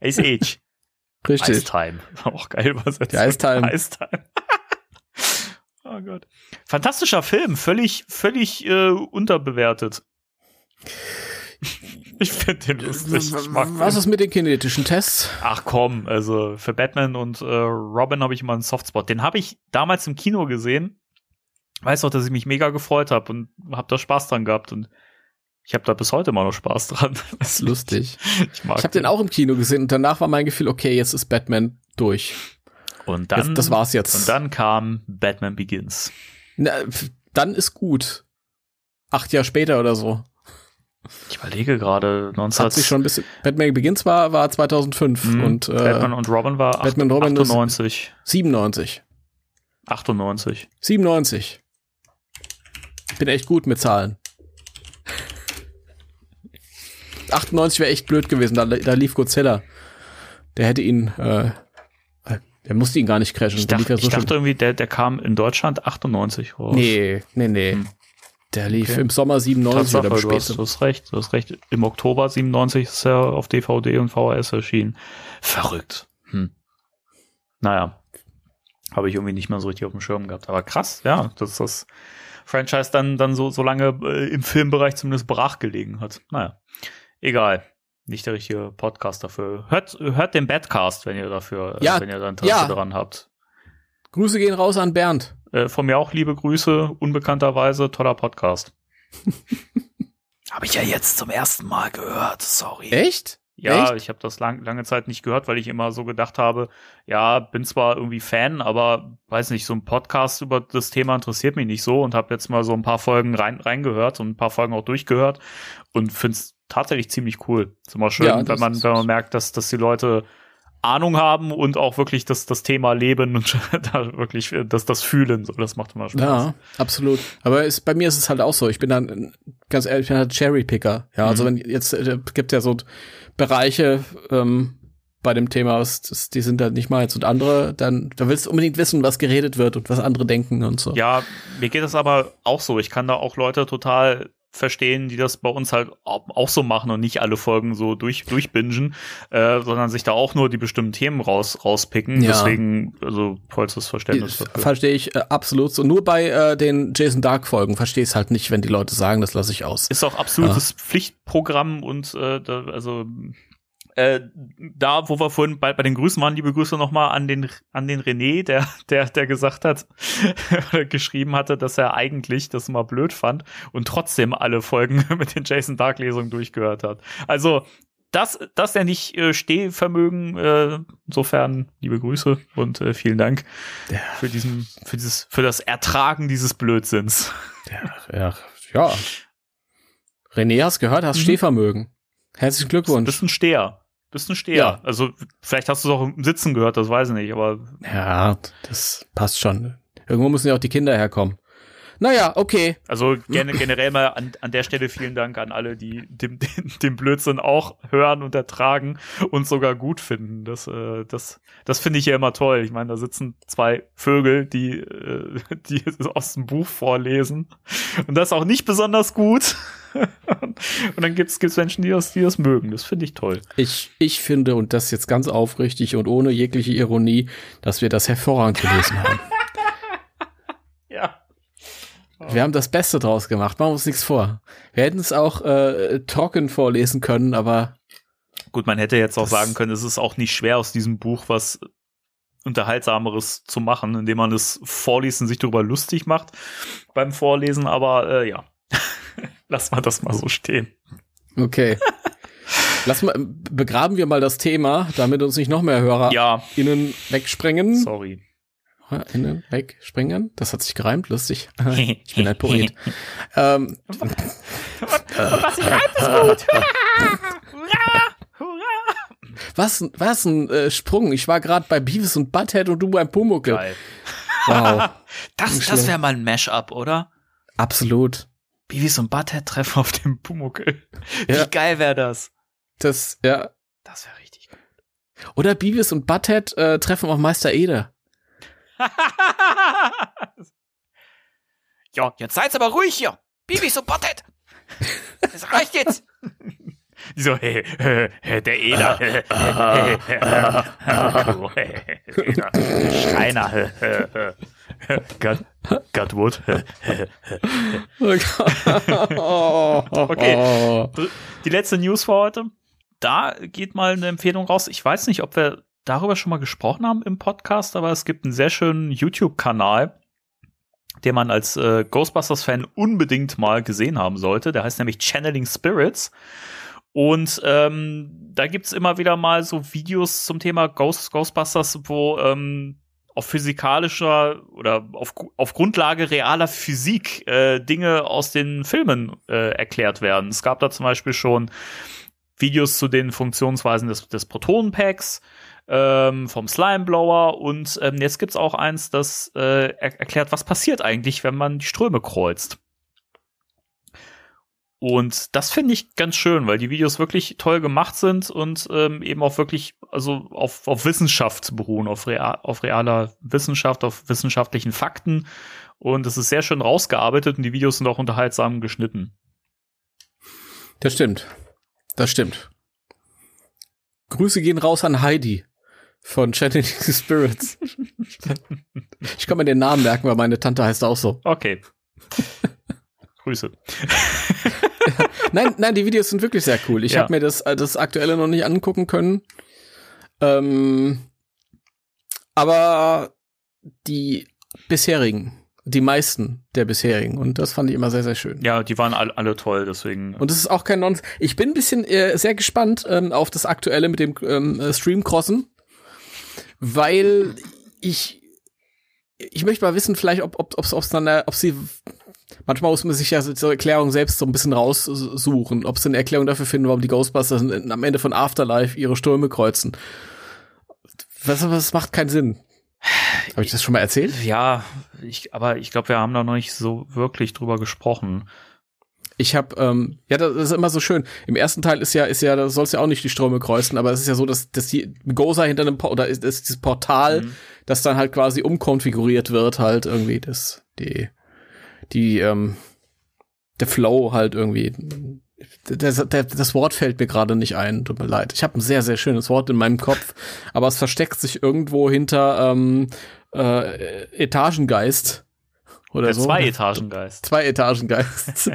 Ice Age. Richtig. Ice Time. Auch geil übersetzt. Die Ice Time. Ice Time. oh Gott. Fantastischer Film, völlig, völlig äh, unterbewertet. Ich finde den lustig. Was ist mit den kinetischen Tests? Ach komm, also für Batman und äh, Robin habe ich immer einen Softspot. Den habe ich damals im Kino gesehen. Weiß auch, dass ich mich mega gefreut habe und habe da Spaß dran gehabt und ich habe da bis heute immer noch Spaß dran. Das ist lustig. Ich mag Ich habe den auch im Kino gesehen und danach war mein Gefühl, okay, jetzt ist Batman durch. Und dann, Jetzt, das war's jetzt. Und dann kam Batman Begins. Na, dann ist gut. Acht Jahre später oder so. Ich überlege gerade, Das hat sich schon ein bisschen. Batman Begins war, war 2005 Mhm. und äh, Batman und Robin war Batman und Robin ist- 98. 97. 98. 97. Ich bin echt gut mit Zahlen. 98 wäre echt blöd gewesen, da, da lief Godzilla. Der hätte ihn, äh, der musste ihn gar nicht crashen. Ich ja so ich dachte irgendwie, der, der kam in Deutschland 98 raus. Nee, nee, nee. Hm. Der lief Okay. im Sommer 97 Tatsache, oder du du hast recht, du hast recht. Im Oktober 97 ist er auf DVD und VHS erschienen. Verrückt. Hm. Naja. Habe ich irgendwie nicht mehr so richtig auf dem Schirm gehabt. Aber krass, ja, dass das Franchise dann, dann so, so lange äh, im Filmbereich zumindest brach gelegen hat. Naja. Egal. Nicht der richtige Podcast dafür. Hört, hört den Badcast, wenn ihr dafür, äh, Ja, wenn ihr da Interesse ja. daran habt. Grüße gehen raus an Bernd. Äh, von mir auch liebe Grüße, unbekannterweise, toller Podcast. Habe ich ja jetzt zum ersten Mal gehört, sorry. Echt? Ja, Echt? ich habe das lang, lange Zeit nicht gehört, weil ich immer so gedacht habe, ja, bin zwar irgendwie Fan, aber weiß nicht, so ein Podcast über das Thema interessiert mich nicht so und habe jetzt mal so ein paar Folgen rein, reingehört und ein paar Folgen auch durchgehört und find's tatsächlich ziemlich cool. Ist immer schön, Ja, wenn man, wenn man merkt, dass, dass die Leute Ahnung haben und auch wirklich das, das Thema leben und da wirklich dass das fühlen. So, das macht immer Spaß. Ja, absolut. Aber es, bei mir ist es halt auch so. Ich bin dann, ganz ehrlich, ich bin halt Cherry-Picker. Ja, also wenn jetzt, äh, gibt ja so Bereiche, ähm, bei dem Thema, was, das, die sind halt nicht meins und andere, dann, da willst du unbedingt wissen, was geredet wird und was andere denken und so. Ja, mir geht das aber auch so. Ich kann da auch Leute total verstehen, die das bei uns halt auch so machen und nicht alle Folgen so durch durchbingen, äh, sondern sich da auch nur die bestimmten Themen raus rauspicken. Ja. Deswegen also vollstes Verständnis. Verstehe ich äh, absolut so. Nur bei äh, den Jason Dark Folgen verstehe ich es halt nicht, wenn die Leute sagen, das lasse ich aus. Ist auch absolutes Pflichtprogramm und äh, da, also äh, da, wo wir vorhin bei, bei den Grüßen waren, liebe Grüße nochmal an den, an den René, der, der, der gesagt hat, geschrieben hatte, dass er eigentlich das mal blöd fand und trotzdem alle Folgen mit den Jason Dark Lesungen durchgehört hat. Also, das, das er nicht äh, Stehvermögen, äh, insofern liebe Grüße und äh, vielen Dank ja. für diesen, für dieses, für das Ertragen dieses Blödsinns. Ja, ja, ja. René, hast gehört, hast mhm. Stehvermögen. Herzlichen Glückwunsch. Bist ein Steher. Bist ein Steher. Ja. Also, vielleicht hast du es auch im Sitzen gehört, das weiß ich nicht, aber. Ja, das passt schon. Irgendwo müssen ja auch die Kinder herkommen. Naja, okay. Also gen generell mal an, an der Stelle vielen Dank an alle, die dem, dem, dem Blödsinn auch hören und ertragen und sogar gut finden. Das, äh, das, das finde ich ja immer toll. Ich meine, da sitzen zwei Vögel, die, äh, die aus dem Buch vorlesen. Und das auch nicht besonders gut. und dann gibt's gibt's Menschen, die das, die das mögen. Das finde ich toll. Ich, ich finde, und das jetzt ganz aufrichtig und ohne jegliche Ironie, dass wir das hervorragend gelesen haben. Wir haben das Beste draus gemacht, machen wir uns nichts vor. Wir hätten es auch äh, Talken vorlesen können, aber. Gut, man hätte jetzt auch sagen können, es ist auch nicht schwer aus diesem Buch was Unterhaltsameres zu machen, indem man es vorliest und sich darüber lustig macht beim Vorlesen, aber äh, ja. Lass mal das mal so stehen. Okay. Lass mal, begraben wir mal das Thema, damit uns nicht noch mehr Hörer ja. innen wegsprengen. Sorry. Innen wegspringen. Das hat sich gereimt, lustig. Ich bin ein Poet. ähm, was sich reimt, ist gut. hurra, hurra. Was, was ein äh, Sprung. Ich war gerade bei Beavis und Butthead und du beim Pumuckl. Geil. Wow. das das wäre mal ein Mashup, oder? Absolut. Beavis und Butthead treffen auf dem Pumuckl. Wie ja. geil wäre das? Das, ja. Das wäre richtig gut. Oder Beavis und Butthead äh, treffen auf Meister Eder. ja, jetzt seid's aber ruhig hier. Beavis und Butthead. Das reicht jetzt. So, hey, hey, hey, der Eder. Steiner. Got, got wood. okay. Die letzte News für heute. Da geht mal eine Empfehlung raus. Ich weiß nicht, ob wir darüber schon mal gesprochen haben im Podcast, aber es gibt einen sehr schönen YouTube-Kanal, den man als äh, Ghostbusters-Fan unbedingt mal gesehen haben sollte. Der heißt nämlich Channeling Spirits. Und ähm, da gibt's immer wieder mal so Videos zum Thema Ghost, Ghostbusters, wo ähm, auf physikalischer oder auf, auf Grundlage realer Physik äh, Dinge aus den Filmen äh, erklärt werden. Es gab da zum Beispiel schon Videos zu den Funktionsweisen des, des Protonenpacks, ähm, vom Slimeblower und ähm, jetzt gibt's auch eins, das äh, er erklärt, was passiert eigentlich, wenn man die Ströme kreuzt. Und das finde ich ganz schön, weil die Videos wirklich toll gemacht sind und ähm, eben auch wirklich also auf, auf Wissenschaft beruhen, auf, real, auf realer Wissenschaft, auf wissenschaftlichen Fakten. Und es ist sehr schön rausgearbeitet und die Videos sind auch unterhaltsam geschnitten. Das stimmt. Das stimmt. Grüße gehen raus an Heidi von Channeling Spirits. ich kann mir den Namen merken, weil meine Tante heißt auch so. Okay. Grüße. nein, nein, die Videos sind wirklich sehr cool. Ich ja. habe mir das, das aktuelle noch nicht angucken können. Ähm, aber die bisherigen, die meisten der bisherigen. Und das fand ich immer sehr, sehr schön. Ja, die waren alle, alle toll, deswegen. Und es ist auch kein Nonsens. Ich bin ein bisschen äh, sehr gespannt ähm, auf das aktuelle mit dem ähm, Stream-Crossen, weil ich ich möchte mal wissen, vielleicht, ob, ob, ob, ob's dann, ob sie manchmal muss man sich ja zur Erklärung selbst so ein bisschen raussuchen, ob sie eine Erklärung dafür finden, warum die Ghostbusters am Ende von Afterlife ihre Stürme kreuzen. Was, das macht keinen Sinn. Habe ich das schon mal erzählt? Ja, ich, aber ich glaube, wir haben da noch nicht so wirklich drüber gesprochen. Ich habe, ähm, ja, das ist immer so schön. Im ersten Teil ist ja, ist ja, da soll's ja auch nicht die Ströme kreuzen, aber es ist ja so, dass, dass die Goza hinter einem, po oder ist, ist dieses Portal, mhm. das dann halt quasi umkonfiguriert wird, halt irgendwie, das, die, die, ähm, der Flow halt irgendwie. Das, das, das Wort fällt mir gerade nicht ein, tut mir leid. Ich habe ein sehr, sehr schönes Wort in meinem Kopf, aber es versteckt sich irgendwo hinter ähm, äh, Etagengeist oder der so. Zwei Etagengeist. Zwei Etagengeist.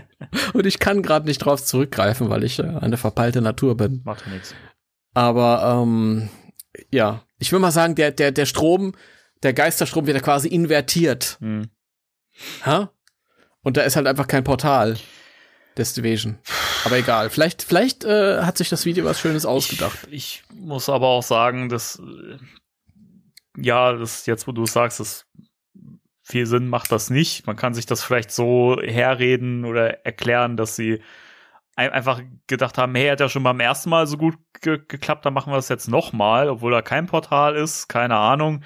Und ich kann gerade nicht drauf zurückgreifen, weil ich äh, eine verpeilte Natur bin. Macht nichts. Aber ähm, ja, ich will mal sagen, der, der, der Strom, der Geisterstrom wird ja quasi invertiert. Hm. Ha? Und da ist halt einfach kein Portal des Division. Aber egal. Vielleicht, vielleicht äh, hat sich das Video was Schönes ausgedacht. Ich, ich muss aber auch sagen, dass äh, ja, das jetzt, wo du sagst, das viel Sinn macht das nicht. Man kann sich das vielleicht so herreden oder erklären, dass sie ein einfach gedacht haben, hey, hat ja schon beim ersten Mal so gut ge geklappt, dann machen wir das jetzt nochmal, obwohl da kein Portal ist, keine Ahnung.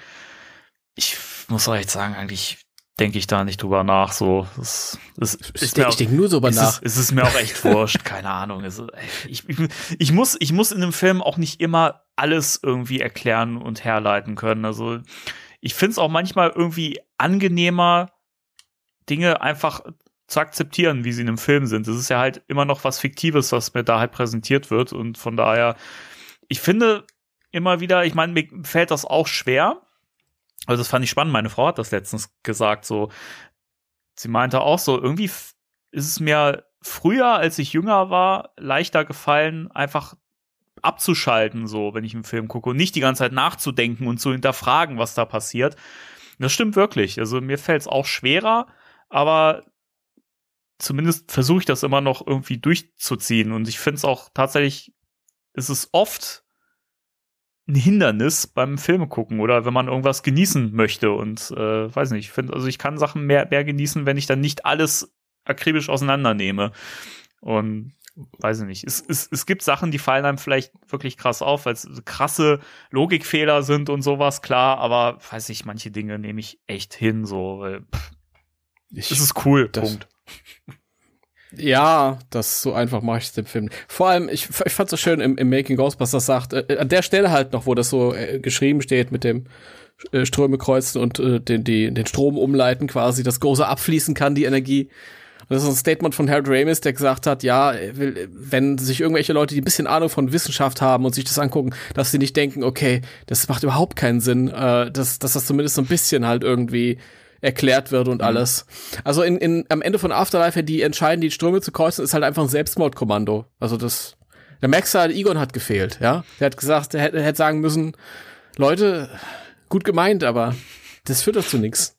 Ich muss auch echt sagen, eigentlich denke ich da nicht drüber nach. So, das, das ich denke denk nur so drüber nach. Es ist mir auch echt wurscht, keine Ahnung. Also, ich, ich, ich, muss, ich muss in einem Film auch nicht immer alles irgendwie erklären und herleiten können. Also ich finde es auch manchmal irgendwie angenehmer, Dinge einfach zu akzeptieren, wie sie in einem Film sind. Das ist ja halt immer noch was Fiktives, was mir da halt präsentiert wird. Und von daher, ich finde immer wieder, ich meine, mir fällt das auch schwer, also das fand ich spannend. Meine Frau hat das letztens gesagt. So, sie meinte auch so, irgendwie ist es mir früher, als ich jünger war, leichter gefallen, einfach abzuschalten, so, wenn ich einen Film gucke und nicht die ganze Zeit nachzudenken und zu hinterfragen, was da passiert. Das stimmt wirklich. Also mir fällt es auch schwerer, aber zumindest versuche ich das immer noch irgendwie durchzuziehen. Und ich finde es auch tatsächlich, ist es oft ein Hindernis beim Filme gucken oder wenn man irgendwas genießen möchte und äh, weiß nicht, ich finde, also ich kann Sachen mehr, mehr genießen, wenn ich dann nicht alles akribisch auseinandernehme. Und weiß ich nicht. Es, es, es gibt Sachen, die fallen einem vielleicht wirklich krass auf, weil es krasse Logikfehler sind und sowas, klar, aber weiß ich, manche Dinge nehme ich echt hin, so, weil pff, ich, es ist cool, Punkt. Ja, das so einfach mache ich es dem Film. Vor allem, ich, ich fand so schön im, im Making Ghostbusters sagt, äh, an der Stelle halt noch, wo das so äh, geschrieben steht mit dem äh, Ströme kreuzen und äh, den, die, den Strom umleiten quasi, dass große abfließen kann, die Energie. Und das ist ein Statement von Harold Ramis, der gesagt hat, ja, wenn sich irgendwelche Leute, die ein bisschen Ahnung von Wissenschaft haben und sich das angucken, dass sie nicht denken, okay, das macht überhaupt keinen Sinn, äh, dass, dass das zumindest so ein bisschen halt irgendwie erklärt wird und mhm. alles. Also in, in, am Ende von Afterlife, die entscheiden, die Ströme zu kreuzen, ist halt einfach ein Selbstmordkommando. Also das, der Max halt, Egon hat gefehlt, ja. Der hat gesagt, er hätte, hätte sagen müssen, Leute, gut gemeint, aber das führt doch zu nichts.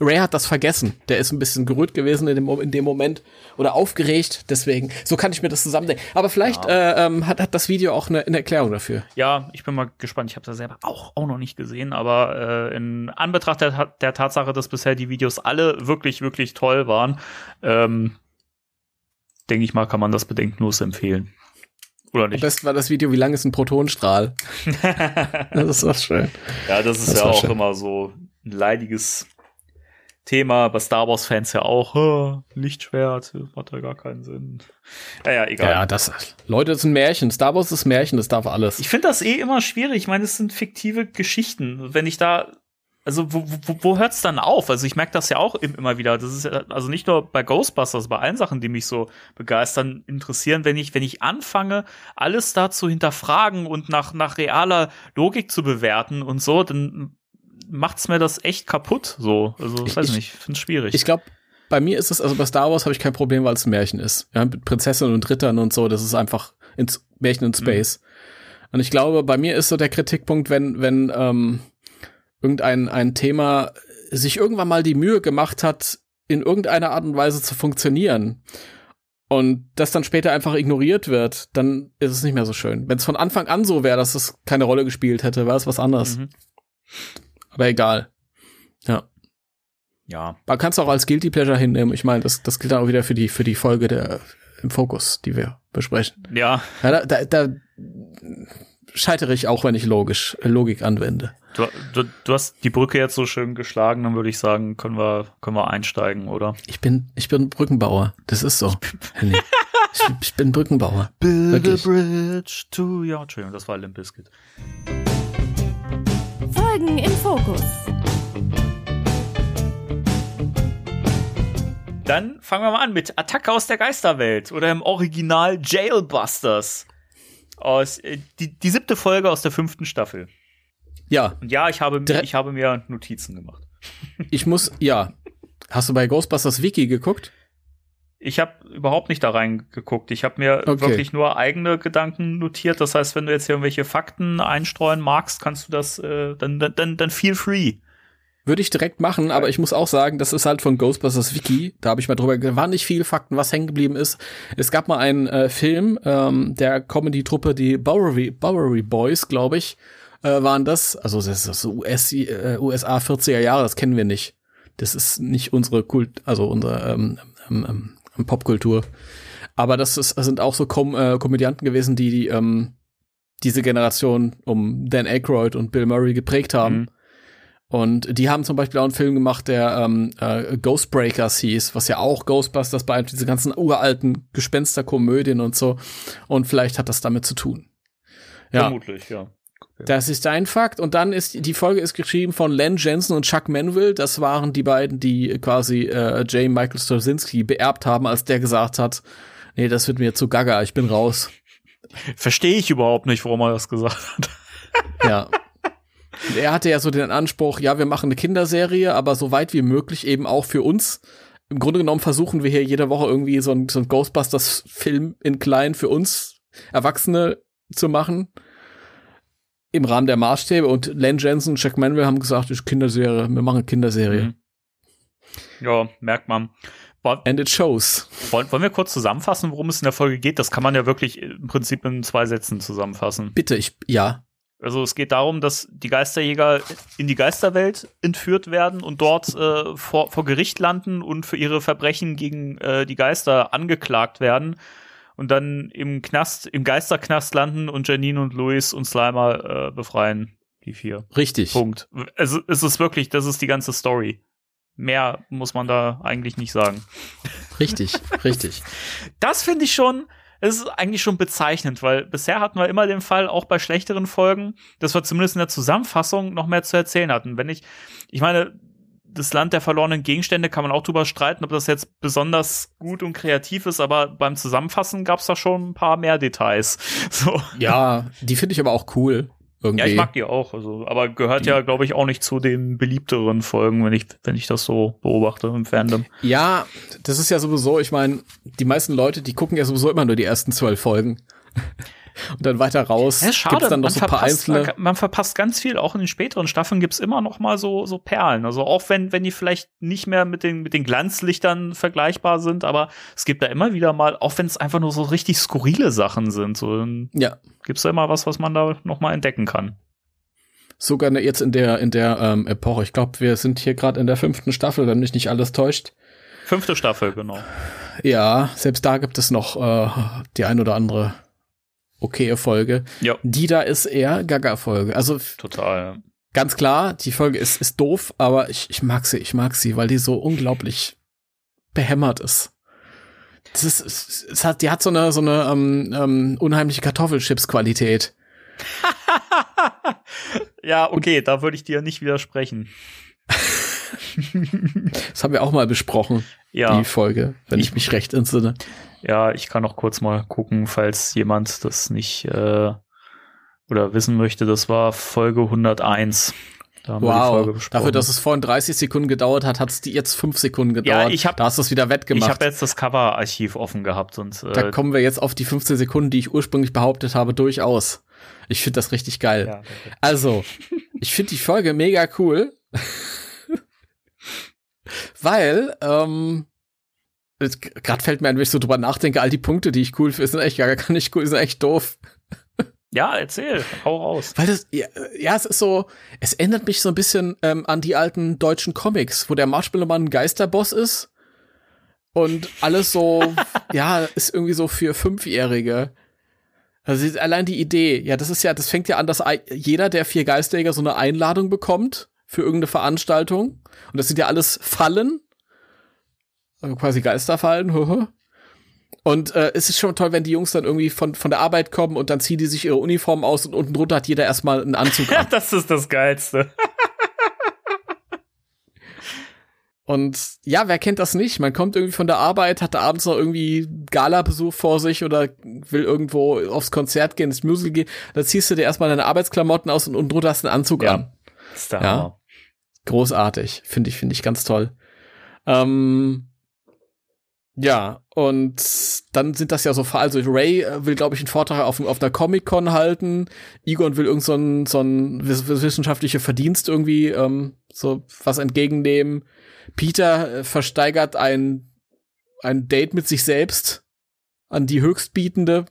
Ray hat das vergessen. Der ist ein bisschen gerührt gewesen in dem, in dem Moment oder aufgeregt. Deswegen, so kann ich mir das zusammendenken. Aber vielleicht ja. äh, ähm, hat, hat das Video auch eine, eine Erklärung dafür. Ja, ich bin mal gespannt. Ich habe das selber auch, auch noch nicht gesehen. Aber äh, in Anbetracht der, der Tatsache, dass bisher die Videos alle wirklich, wirklich toll waren, ähm, denke ich mal, kann man das bedenkenlos empfehlen. Oder nicht? Am besten war das Video, wie lang ist ein Protonstrahl? das ist was schön. Ja, das ist das ja auch schön. immer so ein leidiges Thema, bei Star Wars-Fans ja auch, Lichtschwert, hat ja gar keinen Sinn. Naja, egal. Ja, das, Leute, das ist ein Märchen. Star Wars ist Märchen, das darf alles. Ich finde das eh immer schwierig. Ich meine, es sind fiktive Geschichten. Wenn ich da, also wo, wo, wo hört's dann auf? Also ich merke das ja auch immer wieder. Das ist ja, also nicht nur bei Ghostbusters, bei allen Sachen, die mich so begeistern, interessieren, wenn ich, wenn ich anfange, alles da zu hinterfragen und nach, nach realer Logik zu bewerten und so, dann macht's mir das echt kaputt. So, also ich, weiß ich, nicht, finde es schwierig. Ich glaube, bei mir ist es, also bei Star Wars habe ich kein Problem, weil es ein Märchen ist. Ja, mit Prinzessinnen und Rittern und so, das ist einfach ins Märchen in Space. Mhm. Und ich glaube, bei mir ist so der Kritikpunkt, wenn, wenn ähm, irgendein ein Thema sich irgendwann mal die Mühe gemacht hat, in irgendeiner Art und Weise zu funktionieren und das dann später einfach ignoriert wird, dann ist es nicht mehr so schön. Wenn es von Anfang an so wäre, dass es keine Rolle gespielt hätte, wäre es was anderes. Mhm. Aber egal. Ja. Ja. Man kann es auch als Guilty Pleasure hinnehmen. Ich meine, das, das gilt dann auch wieder für die, für die Folge der im Fokus, die wir besprechen. Ja. ja da, da, da scheitere ich auch, wenn ich logisch, Logik anwende. Du, du, du hast die Brücke jetzt so schön geschlagen, dann würde ich sagen, können wir, können wir einsteigen, oder? Ich bin, ich bin Brückenbauer. Das ist so. ich, ich, bin Brückenbauer. Build Wirklich. a bridge to, ja, Entschuldigung, das war Limp Bizkit. Folgen im Fokus. Dann fangen wir mal an mit Attacke aus der Geisterwelt oder im Original Jailbusters. Aus, äh, die, die siebte Folge aus der fünften Staffel. Ja. Und ja, ich habe, ich habe mir Notizen gemacht. Ich muss, ja. Hast du bei Ghostbusters Wiki geguckt? Ich habe überhaupt nicht da reingeguckt. Ich habe mir Okay. wirklich nur eigene Gedanken notiert. Das heißt, wenn du jetzt hier irgendwelche Fakten einstreuen magst, kannst du das äh, dann, dann, dann, dann feel free. Würde ich direkt machen, aber ich muss auch sagen, das ist halt von Ghostbusters Wiki. Da habe ich mal drüber, waren nicht viele Fakten, was hängen geblieben ist. Es gab mal einen äh, Film ähm, der Comedy-Truppe, die Bowery, Bowery Boys, glaube ich, äh, waren das. Also das ist so US, äh, USA 40er Jahre, das kennen wir nicht. Das ist nicht unsere Kult, also unsere ähm, ähm, ähm, Popkultur. Aber das, ist, das sind auch so Kom äh, Komödianten gewesen, die, die ähm, diese Generation um Dan Aykroyd und Bill Murray geprägt haben. Mhm. Und die haben zum Beispiel auch einen Film gemacht, der ähm, äh, Ghostbreakers hieß, was ja auch Ghostbusters bei diese ganzen uralten Gespensterkomödien und so. Und vielleicht hat das damit zu tun. Ja, Vermutlich, ja. Das ist ein Fakt. Und dann ist die Folge ist geschrieben von Len Jensen und Chuck Manville. Das waren die beiden, die quasi äh, J. Michael Straczynski beerbt haben, als der gesagt hat, nee, das wird mir zu gaga, ich bin raus. Verstehe ich überhaupt nicht, warum er das gesagt hat. Ja. Und er hatte ja so den Anspruch, ja, wir machen eine Kinderserie, aber so weit wie möglich eben auch für uns. Im Grunde genommen versuchen wir hier jede Woche irgendwie so ein, so ein Ghostbusters-Film in klein für uns Erwachsene zu machen. Im Rahmen der Maßstäbe. Und Len Jensen und Jack Manville haben gesagt, ist Kinderserie, wir machen eine Kinderserie. Mhm. Ja, merkt man. Woll- And it shows. Wollen, wollen wir kurz zusammenfassen, worum es in der Folge geht? Das kann man ja wirklich im Prinzip in zwei Sätzen zusammenfassen. Bitte, ich, ja. Also es geht darum, dass die Geisterjäger in die Geisterwelt entführt werden und dort äh, vor, vor Gericht landen und für ihre Verbrechen gegen äh, die Geister angeklagt werden und dann im Knast, im Geisterknast landen und Janine und Louis und Slimer äh, befreien. Die vier. Richtig. Punkt. Also es ist wirklich, das ist die ganze Story. Mehr muss man da eigentlich nicht sagen. Richtig, richtig. Das finde ich schon, es ist eigentlich schon bezeichnend, weil bisher hatten wir immer den Fall, auch bei schlechteren Folgen, dass wir zumindest in der Zusammenfassung noch mehr zu erzählen hatten. Wenn ich, ich meine, das Land der verlorenen Gegenstände kann man auch drüber streiten, ob das jetzt besonders gut und kreativ ist, aber beim Zusammenfassen gab es da schon ein paar mehr Details. So. Ja, die finde ich aber auch cool. Irgendwie. Ja, ich mag die auch, also, aber gehört ja, glaube ich, auch nicht zu den beliebteren Folgen, wenn ich, wenn ich das so beobachte im Fandom. Ja, das ist ja sowieso, ich meine, die meisten Leute, die gucken ja sowieso immer nur die ersten zwölf Folgen. Und dann weiter raus Ja, schade. gibt's dann noch man, so ein paar verpasst, einzelne. man verpasst ganz viel. Auch in den späteren Staffeln gibt's immer noch mal so, so Perlen. Also auch wenn, wenn die vielleicht nicht mehr mit den, mit den Glanzlichtern vergleichbar sind, aber es gibt da immer wieder mal, auch wenn es einfach nur so richtig skurrile Sachen sind, so Ja, gibt's da immer was, was man da noch mal entdecken kann. sogar ne- jetzt in der in der ähm, Epoche. Ich glaube, wir sind hier gerade in der fünften Staffel, wenn mich nicht alles täuscht. Fünfte Staffel, genau. Ja, selbst da gibt es noch äh, die ein oder andere okaye Folge. Ja, Die da ist eher Gaga-Folge. Also total. ganz klar, die Folge ist, ist doof, aber ich, ich mag sie, ich mag sie, weil die so unglaublich behämmert ist. Das ist, es, es hat, die hat so eine, so eine ähm, ähm, unheimliche Kartoffelchips-Qualität. ja, okay, da würde ich dir nicht widersprechen. Das haben wir auch mal besprochen, Ja. die Folge, wenn ich, Ich- mich recht entsinne. Ja, ich kann noch kurz mal gucken, falls jemand das nicht äh, oder wissen möchte. Das war Folge 101. Da haben wir die Folge Wow, besprochen. dafür, dass es vorhin 30 Sekunden gedauert hat, hat es jetzt 5 Sekunden gedauert. ich hab- da hast du es wieder ich wettgemacht. habe jetzt das Cover-Archiv offen gehabt und äh, da kommen wir jetzt auf die 15 Sekunden, die ich ursprünglich behauptet habe, durchaus. Ich finde das richtig geil. ja. Also, ich finde die Folge mega cool. Weil, ähm, gerade fällt mir ein, wenn ich so drüber nachdenke, all die Punkte, die ich cool finde, sind echt gar gar nicht cool, sind echt doof. ja, erzähl, hau raus. Weil das, ja, ja, es ist so, es erinnert mich so ein bisschen ähm, an die alten deutschen Comics, wo der Marshmallow-Mann ein Geisterboss ist und alles so, ja, ist irgendwie so für Fünfjährige. Also allein die Idee, ja, das ist ja, das fängt ja an, dass jeder der vier Geisterjäger so eine Einladung bekommt für irgendeine Veranstaltung. Und das sind ja alles Fallen. Also quasi Geisterfallen. haha. Und äh, es ist schon toll, wenn die Jungs dann irgendwie von, von der Arbeit kommen und dann ziehen die sich ihre Uniform aus und unten drunter hat jeder erstmal einen Anzug Ja, das ist das Geilste. Und ja, wer kennt das nicht? Man kommt irgendwie von der Arbeit, hat abends noch irgendwie Gala-Besuch vor sich oder will irgendwo aufs Konzert gehen, ins Musical gehen. Da ziehst du dir erstmal deine Arbeitsklamotten aus und unten drunter hast du einen Anzug Ja. an. Das ist der Ja. Ja, und dann sind das ja so, also Ray äh, will, glaube ich, einen Vortrag auf, auf einer Comic-Con halten. Egon will irgend so ein, so ein wissenschaftlicher Verdienst irgendwie ähm, so was entgegennehmen. Peter äh, versteigert ein, ein Date mit sich selbst an die Höchstbietende.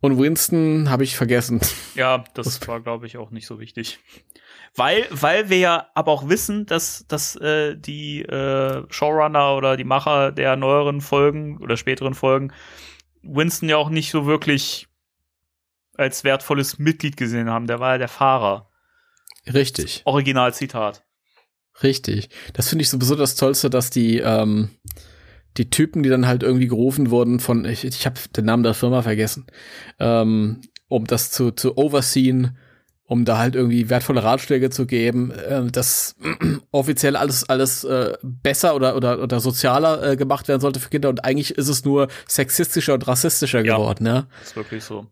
Und Winston habe ich vergessen. Ja, das war, glaube ich, auch nicht so wichtig. Weil, weil wir ja aber auch wissen, dass, dass äh, die äh, Showrunner oder die Macher der neueren Folgen oder späteren Folgen Winston ja auch nicht so wirklich als wertvolles Mitglied gesehen haben. Der war ja der Fahrer. Richtig. Originalzitat. Richtig. Das finde ich sowieso das Tollste, dass die, ähm, die Typen, die dann halt irgendwie gerufen wurden von, ich, ich habe den Namen der Firma vergessen, ähm, um das zu, zu overseen, um da halt irgendwie wertvolle Ratschläge zu geben, äh, dass offiziell alles alles äh, besser oder oder oder sozialer äh, gemacht werden sollte für Kinder und eigentlich ist es nur sexistischer und rassistischer ja, geworden, ja. Ist wirklich so.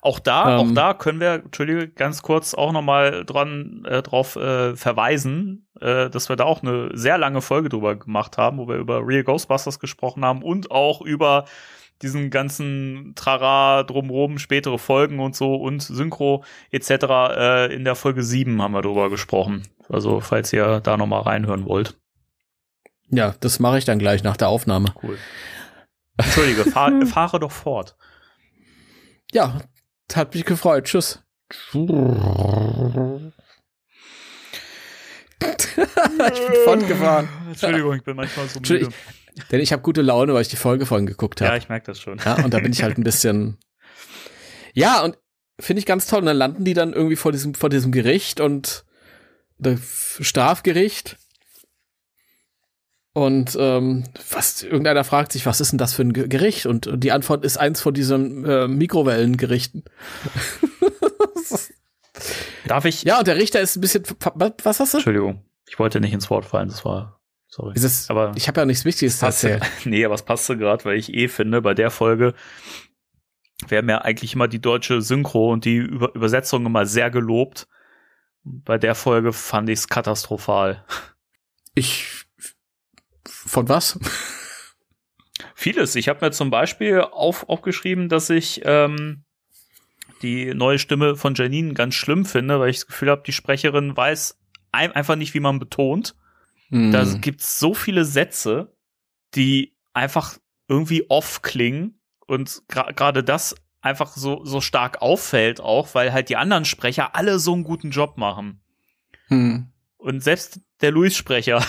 Auch da, ähm, auch da können wir, entschuldige, ganz kurz auch noch mal dran äh, drauf äh, verweisen, äh, dass wir da auch eine sehr lange Folge drüber gemacht haben, wo wir über Real Ghostbusters gesprochen haben und auch über diesen ganzen Trara drumrum, spätere Folgen und so und Synchro etc. Äh, in der Folge 7 haben wir drüber gesprochen. Also falls ihr da nochmal reinhören wollt. Ja, das mache ich dann gleich nach der Aufnahme. Cool. Entschuldige, fahr, fahre doch fort. Ja, hat mich gefreut. Tschüss. ich bin fortgefahren. Entschuldigung, ich bin manchmal so müde. Denn ich habe gute Laune, weil ich die Folge vorhin geguckt habe. Ja, ich merke das schon. Ja, und da bin ich halt ein bisschen. Ja, und finde ich ganz toll. Und dann landen die dann irgendwie vor diesem, vor diesem Gericht und Strafgericht. Und ähm, was irgendeiner fragt sich, was ist denn das für ein Gericht? Und die Antwort ist eins von diesen äh, Mikrowellengerichten. Darf ich? Ja, und der Richter ist ein bisschen. Was hast du? Entschuldigung, ich wollte nicht ins Wort fallen. Das war Sorry. Es, aber ich habe ja nichts Wichtiges zu erzählen. Nee, aber es passte gerade, weil ich eh finde, bei der Folge werden ja eigentlich immer die deutsche Synchro und die Über Übersetzung immer sehr gelobt. Bei der Folge fand ich es katastrophal. Ich von was? Vieles. Ich habe mir zum Beispiel auf, aufgeschrieben, dass ich ähm, die neue Stimme von Janine ganz schlimm finde, weil ich das Gefühl habe, die Sprecherin weiß einfach nicht, wie man betont. Mhm. Da gibt's so viele Sätze, die einfach irgendwie off klingen und gerade das einfach so, so stark auffällt auch, weil halt die anderen Sprecher alle so einen guten Job machen. Mhm. Und selbst der Luis-Sprecher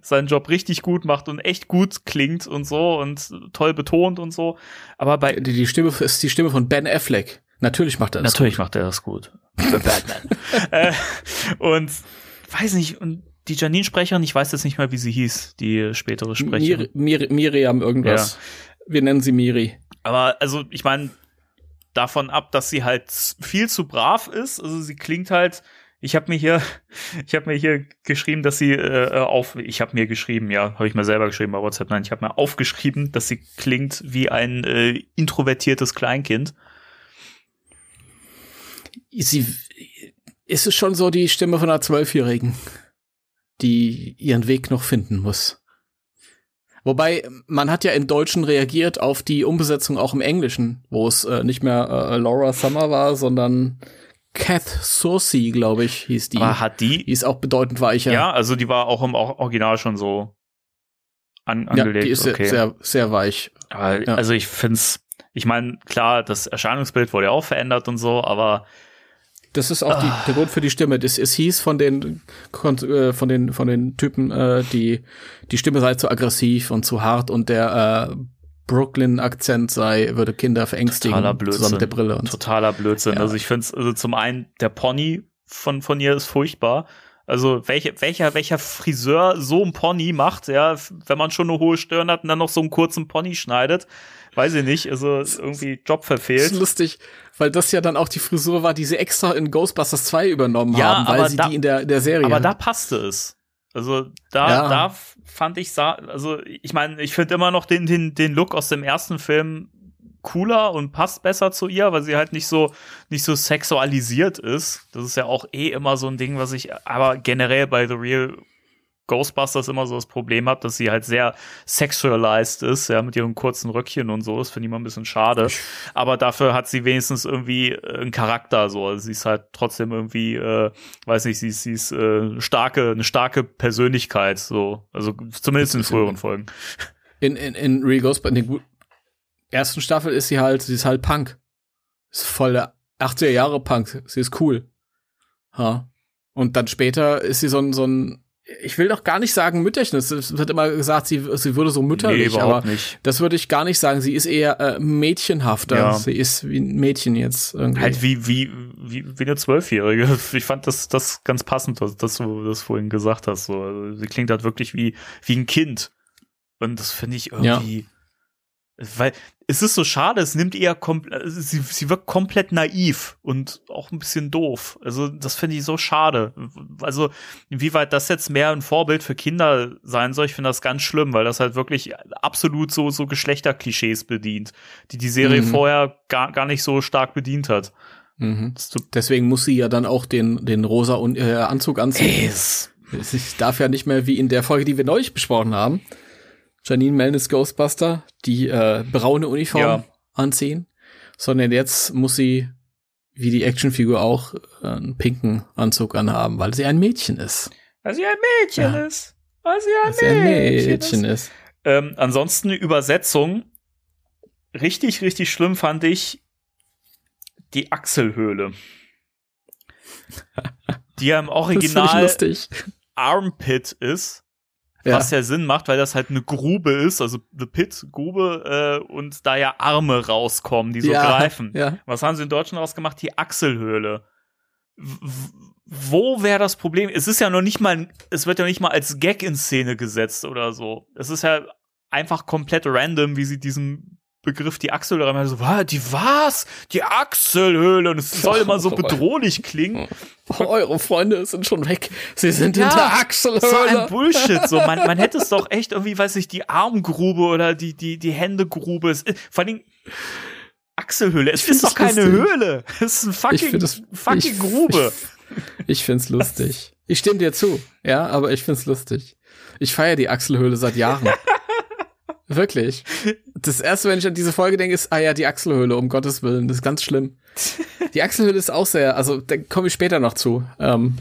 seinen Job richtig gut macht und echt gut klingt und so und toll betont und so. Aber bei die, die Stimme ist die Stimme von Ben Affleck. Natürlich macht er das. Natürlich gut. macht er das gut. Batman. äh, und weiß nicht und die Janine-Sprecherin, ich weiß jetzt nicht mehr, wie sie hieß, die spätere Sprecherin. Mir, Mir, Miriam irgendwas. Ja. Wir nennen sie Miri. Aber also, ich meine, davon ab, dass sie halt viel zu brav ist. Also sie klingt halt. Ich habe mir hier, ich habe mir hier geschrieben, dass sie äh, auf. Ich habe mir geschrieben, ja, habe ich mir selber geschrieben bei WhatsApp. Nein, ich habe mir aufgeschrieben, dass sie klingt wie ein äh, introvertiertes Kleinkind. Sie ist es schon so die Stimme von einer Zwölfjährigen die ihren Weg noch finden muss. Wobei, man hat ja im Deutschen reagiert auf die Umbesetzung auch im Englischen, wo es äh, nicht mehr äh, Laura Summer war, sondern Kath Saucy, glaube ich, hieß die. Aber hat die? Die ist auch bedeutend weicher. Ja, also die war auch im Original schon so an angelegt. Ja, die ist okay. sehr, sehr weich. Aber, ja. Also ich find's, ich meine, klar, das Erscheinungsbild wurde ja auch verändert und so, aber das ist auch die, ah. der Grund für die Stimme. Das, es hieß von den, äh, von den, von den Typen, äh, die, die Stimme sei zu aggressiv und zu hart und der äh, Brooklyn-Akzent sei, würde Kinder verängstigen. Totaler Blödsinn. Zusammen mit der Brille. Und Totaler Blödsinn. Ja. Also ich finde also zum einen, der Pony von, von ihr ist furchtbar. Also welche, welcher, welcher Friseur so ein Pony macht, ja, wenn man schon eine hohe Stirn hat und dann noch so einen kurzen Pony schneidet, weiß ich nicht, also irgendwie Job verfehlt. Das ist lustig weil das ja dann auch die Frisur war, die sie extra in Ghostbusters 2 übernommen ja, haben, weil sie da, die in der, in der Serie. Aber da passte es. Also da, ja. da fand ich, also ich meine, ich finde immer noch den, den, den Look aus dem ersten Film cooler und passt besser zu ihr, weil sie halt nicht so nicht so sexualisiert ist. Das ist ja auch eh immer so ein Ding, was ich aber generell bei The Real Ghostbusters immer so das Problem hat, dass sie halt sehr sexualized ist, ja, mit ihren kurzen Röckchen und so. Das finde ich immer ein bisschen schade. Aber dafür hat sie wenigstens irgendwie äh, einen Charakter, so. Also sie ist halt trotzdem irgendwie, äh, weiß nicht, sie ist, sie ist äh, starke, eine starke Persönlichkeit, so. Also zumindest in früheren Folgen. In, in, in Real Ghostbusters, in der ersten Staffel ist sie halt, sie ist halt Punk. Ist voll der 80er Jahre Punk. Sie ist cool. Ha. Und dann später ist sie so ein, so ein, ich will doch gar nicht sagen Mütterchen. Es wird immer gesagt, sie, sie würde so mütterlich, Nee, aber nicht. das würde ich gar nicht sagen. Sie ist eher äh, mädchenhafter. Ja. Sie ist wie ein Mädchen jetzt irgendwie. Halt wie, wie, wie, wie eine Zwölfjährige. Ich fand das, das ganz passend, dass, dass du das vorhin gesagt hast. So. Also, sie klingt halt wirklich wie, wie ein Kind. Und das finde ich irgendwie. Weil es ist so schade, es nimmt eher komplett, sie, sie wirkt komplett naiv und auch ein bisschen doof. Also, das finde ich so schade. Also, inwieweit das jetzt mehr ein Vorbild für Kinder sein soll, ich finde das ganz schlimm, weil das halt wirklich absolut so, so Geschlechterklischees bedient, die die Serie Mhm. vorher gar, gar nicht so stark bedient hat. mhm. Deswegen muss sie ja dann auch den, den rosa Un- äh, Anzug anziehen. Ich darf ja nicht mehr wie in der Folge, die wir neulich besprochen haben, Janine Melnis Ghostbuster, die äh, braune Uniform Ja. anziehen, sondern jetzt muss sie, wie die Actionfigur auch, äh, einen pinken Anzug anhaben, weil sie ein Mädchen ist. Weil sie ein Mädchen Ja. ist. Weil sie ein Weil sie ein Mädchen, Mädchen ist. ist. Ähm, ansonsten Übersetzung. Richtig, richtig schlimm fand ich die Achselhöhle. Die ja im Original lustig. Armpit ist. Ja. Was ja Sinn macht, weil das halt eine Grube ist, also The Pit, Grube, äh, und da ja Arme rauskommen, die so ja, greifen. Ja. Was haben sie in Deutschland rausgemacht? Die Achselhöhle. W wo wäre das Problem? Es ist ja noch nicht mal, es wird ja nicht mal als Gag in Szene gesetzt oder so. Es ist ja einfach komplett random, wie sie diesen Begriff die Achselhöhle haben. So, was, die was? Die Achselhöhle. Und es soll immer so bedrohlich klingen. Eure Freunde sind schon weg. Sie sind Ja, in der So ein Achselhöhle. Bullshit. So, man, man hätte es doch echt irgendwie, weiß ich, die Armgrube oder die, die, die Händegrube. Es, ist- vor allem Achselhöhle. Es ist doch keine lustig. Höhle. Es ist ein fucking, das- fucking ich- Grube. Ich, ich find's lustig. Ich stimme dir zu, ja, aber ich find's lustig. Ich feiere die Achselhöhle seit Jahren. Wirklich. Das erste, wenn ich an diese Folge denke, ist, ah ja, die Achselhöhle, um Gottes Willen. Das ist ganz schlimm. Die Achselhöhle ist auch sehr, also da komme ich später noch zu. Ähm,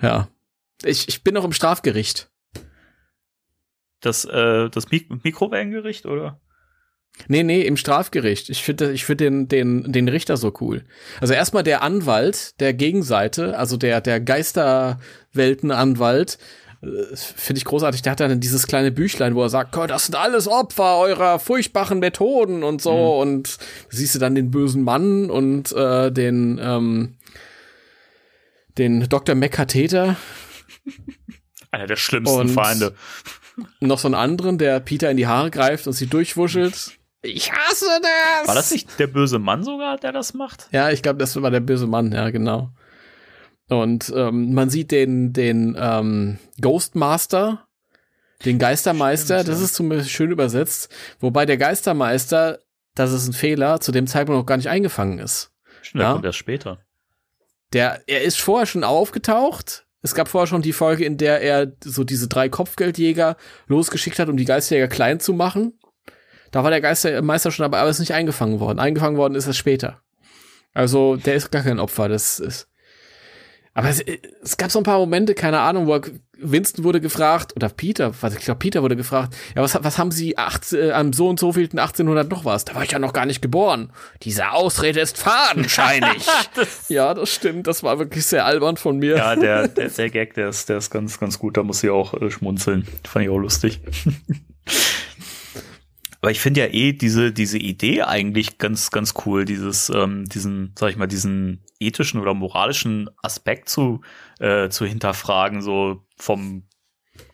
ja. Ich, ich bin noch im Strafgericht. Das, äh, das Mik Mikrowellengericht, oder? Nee, nee, im Strafgericht. Ich finde ich finde den, den, den Richter so cool. Also erstmal der Anwalt der Gegenseite, also der, der Geisterweltenanwalt, finde ich großartig. Der hat dann dieses kleine Büchlein, wo er sagt, "Gott, das sind alles Opfer eurer furchtbaren Methoden und so. Und da siehst du dann den bösen Mann und äh, den, ähm, den Dr. McCatheter, Einer der schlimmsten Und- Feinde. noch so einen anderen, der Peter in die Haare greift und sie durchwuschelt. Ich hasse das! War das nicht der böse Mann sogar, der das macht? Ja, ich glaube, das war der böse Mann, ja, genau. Und ähm, man sieht den, den ähm, Ghostmaster, den Geistermeister, Stimmt, das ja. ist zumindest schön übersetzt, wobei der Geistermeister, das ist ein Fehler, zu dem Zeitpunkt noch gar nicht eingefangen ist. Stimmt, der Ja. kommt erst später. Der, er ist vorher schon aufgetaucht. Es gab vorher schon die Folge, in der er so diese drei Kopfgeldjäger losgeschickt hat, um die Geisterjäger klein zu machen. Da war der Geistermeister schon aber ist nicht eingefangen worden. Eingefangen worden ist er später. Also, der ist gar kein Opfer. Das ist. Aber es, es gab so ein paar Momente, keine Ahnung, wo Winston wurde gefragt, oder Peter, was, ich glaube, Peter wurde gefragt, ja, was, was haben Sie 18, äh, am so und so vielten 1800 noch was? Da war ich ja noch gar nicht geboren. Diese Ausrede ist fadenscheinig. ja, das stimmt. Das war wirklich sehr albern von mir. Ja, der, der, der Gag, der ist, der ist ganz, ganz gut. Da muss ich auch äh, schmunzeln. Fand ich auch lustig. Aber ich finde ja eh diese, diese Idee eigentlich ganz, ganz cool, dieses, ähm, diesen, sag ich mal, diesen ethischen oder moralischen Aspekt zu, äh, zu hinterfragen, so vom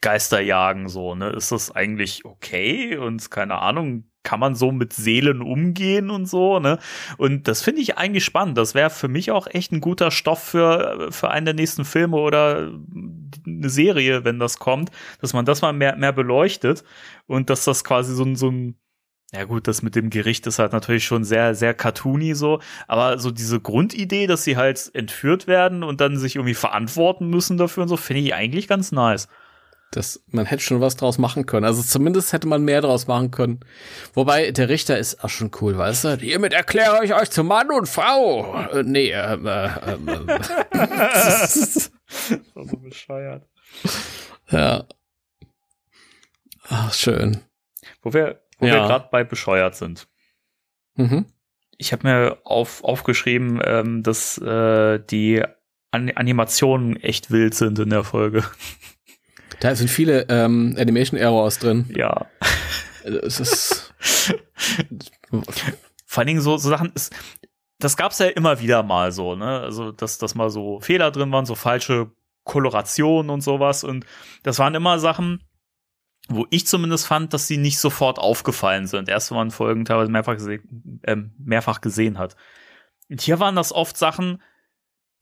Geisterjagen, so, ne? Ist das eigentlich okay? Und keine Ahnung, kann man so mit Seelen umgehen und so, ne? Und das finde ich eigentlich spannend. Das wäre für mich auch echt ein guter Stoff für, für einen der nächsten Filme oder eine Serie, wenn das kommt, dass man das mal mehr, mehr beleuchtet und dass das quasi so ein, so ein Ja gut, das mit dem Gericht ist halt natürlich schon sehr, sehr cartoony so, aber so diese Grundidee, dass sie halt entführt werden und dann sich irgendwie verantworten müssen dafür und so, finde ich eigentlich ganz nice. Das, man hätte schon was draus machen können. Also zumindest hätte man mehr draus machen können. Wobei, der Richter ist auch schon cool, weißt du? Hiermit erkläre ich euch zu Mann und Frau. Äh, nee, äh, äh, äh, so bescheuert. Ja. Ach, schön. Wo wir, wo Ja. wir gerade bei bescheuert sind. Mhm. Ich habe mir auf, aufgeschrieben, ähm, dass äh, die An Animationen echt wild sind in der Folge. Da sind viele ähm, Animation Errors drin. Ja. Es ist Vor allen Dingen so, so Sachen ist, das gab's ja immer wieder mal so, ne? Also, dass, dass mal so Fehler drin waren, so falsche Kolorationen und sowas. Und das waren immer Sachen, wo ich zumindest fand, dass sie nicht sofort aufgefallen sind. Erst wenn man Folgen teilweise mehrfach, gese ähm, mehrfach gesehen hat. Und hier waren das oft Sachen,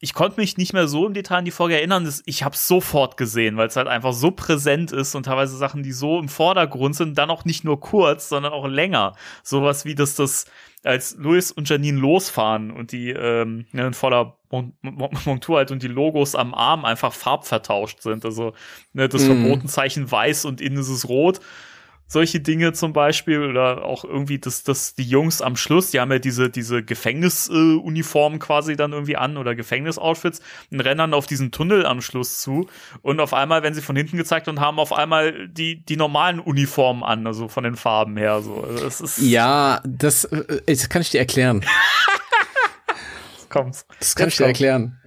ich konnte mich nicht mehr so im Detail an die Folge erinnern. Ich habe sofort gesehen, weil es halt einfach so präsent ist und teilweise Sachen, die so im Vordergrund sind, dann auch nicht nur kurz, sondern auch länger. Sowas wie, dass das als Louis und Janine losfahren und die ähm, ne, in voller Mon Mon Montur halt und die Logos am Arm einfach farbvertauscht sind. Also ne, das Mhm. Verbotenzeichen weiß und innen ist es rot. Solche Dinge zum Beispiel oder auch irgendwie, dass, dass die Jungs am Schluss, die haben ja diese, diese Gefängnisuniformen äh, quasi dann irgendwie an oder Gefängnisoutfits und rennen dann auf diesen Tunnel am Schluss zu und auf einmal, wenn sie von hinten gezeigt und haben auf einmal die, die normalen Uniformen an, also von den Farben her. So. Also es ist, ja, das, äh, das kann ich dir erklären. kommt's. Das kann Jetzt ich dir kommt's. erklären.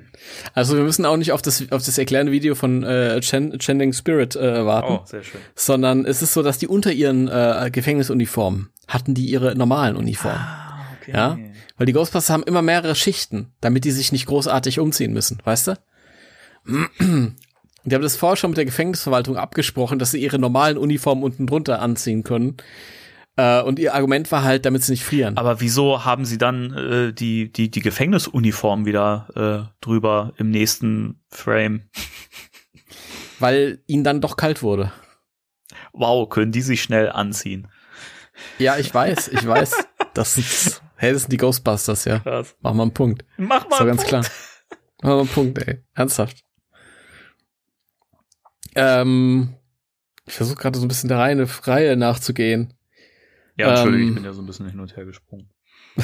Also wir müssen auch nicht auf das, auf das erklärende Video von äh, Chen, Chending Spirit äh, warten, Oh, sehr schön. sondern es ist so, dass die unter ihren äh, Gefängnisuniformen hatten die ihre normalen Uniformen. Ah, okay. Ja? Weil die Ghostbusters haben immer mehrere Schichten, damit die sich nicht großartig umziehen müssen, weißt du? Die haben das vorher schon mit der Gefängnisverwaltung abgesprochen, dass sie ihre normalen Uniformen unten drunter anziehen können. Äh, und ihr Argument war halt, damit sie nicht frieren. Aber wieso haben sie dann äh, die, die, die Gefängnisuniform wieder äh, drüber im nächsten Frame? weil ihnen dann doch kalt wurde. Wow, können die sich schnell anziehen. Ja, ich weiß, ich weiß. Das sind, hey, das sind die Ghostbusters, ja. Krass. Mach mal einen Punkt. Mach Ist mal. doch einen ganz Punkt. klar. Mach mal einen Punkt, ey. Ernsthaft. Ähm, ich versuche gerade so ein bisschen der Reihe, Reihe nachzugehen. Ja, Entschuldigung, Ähm, ich bin ja so ein bisschen hin und her gesprungen.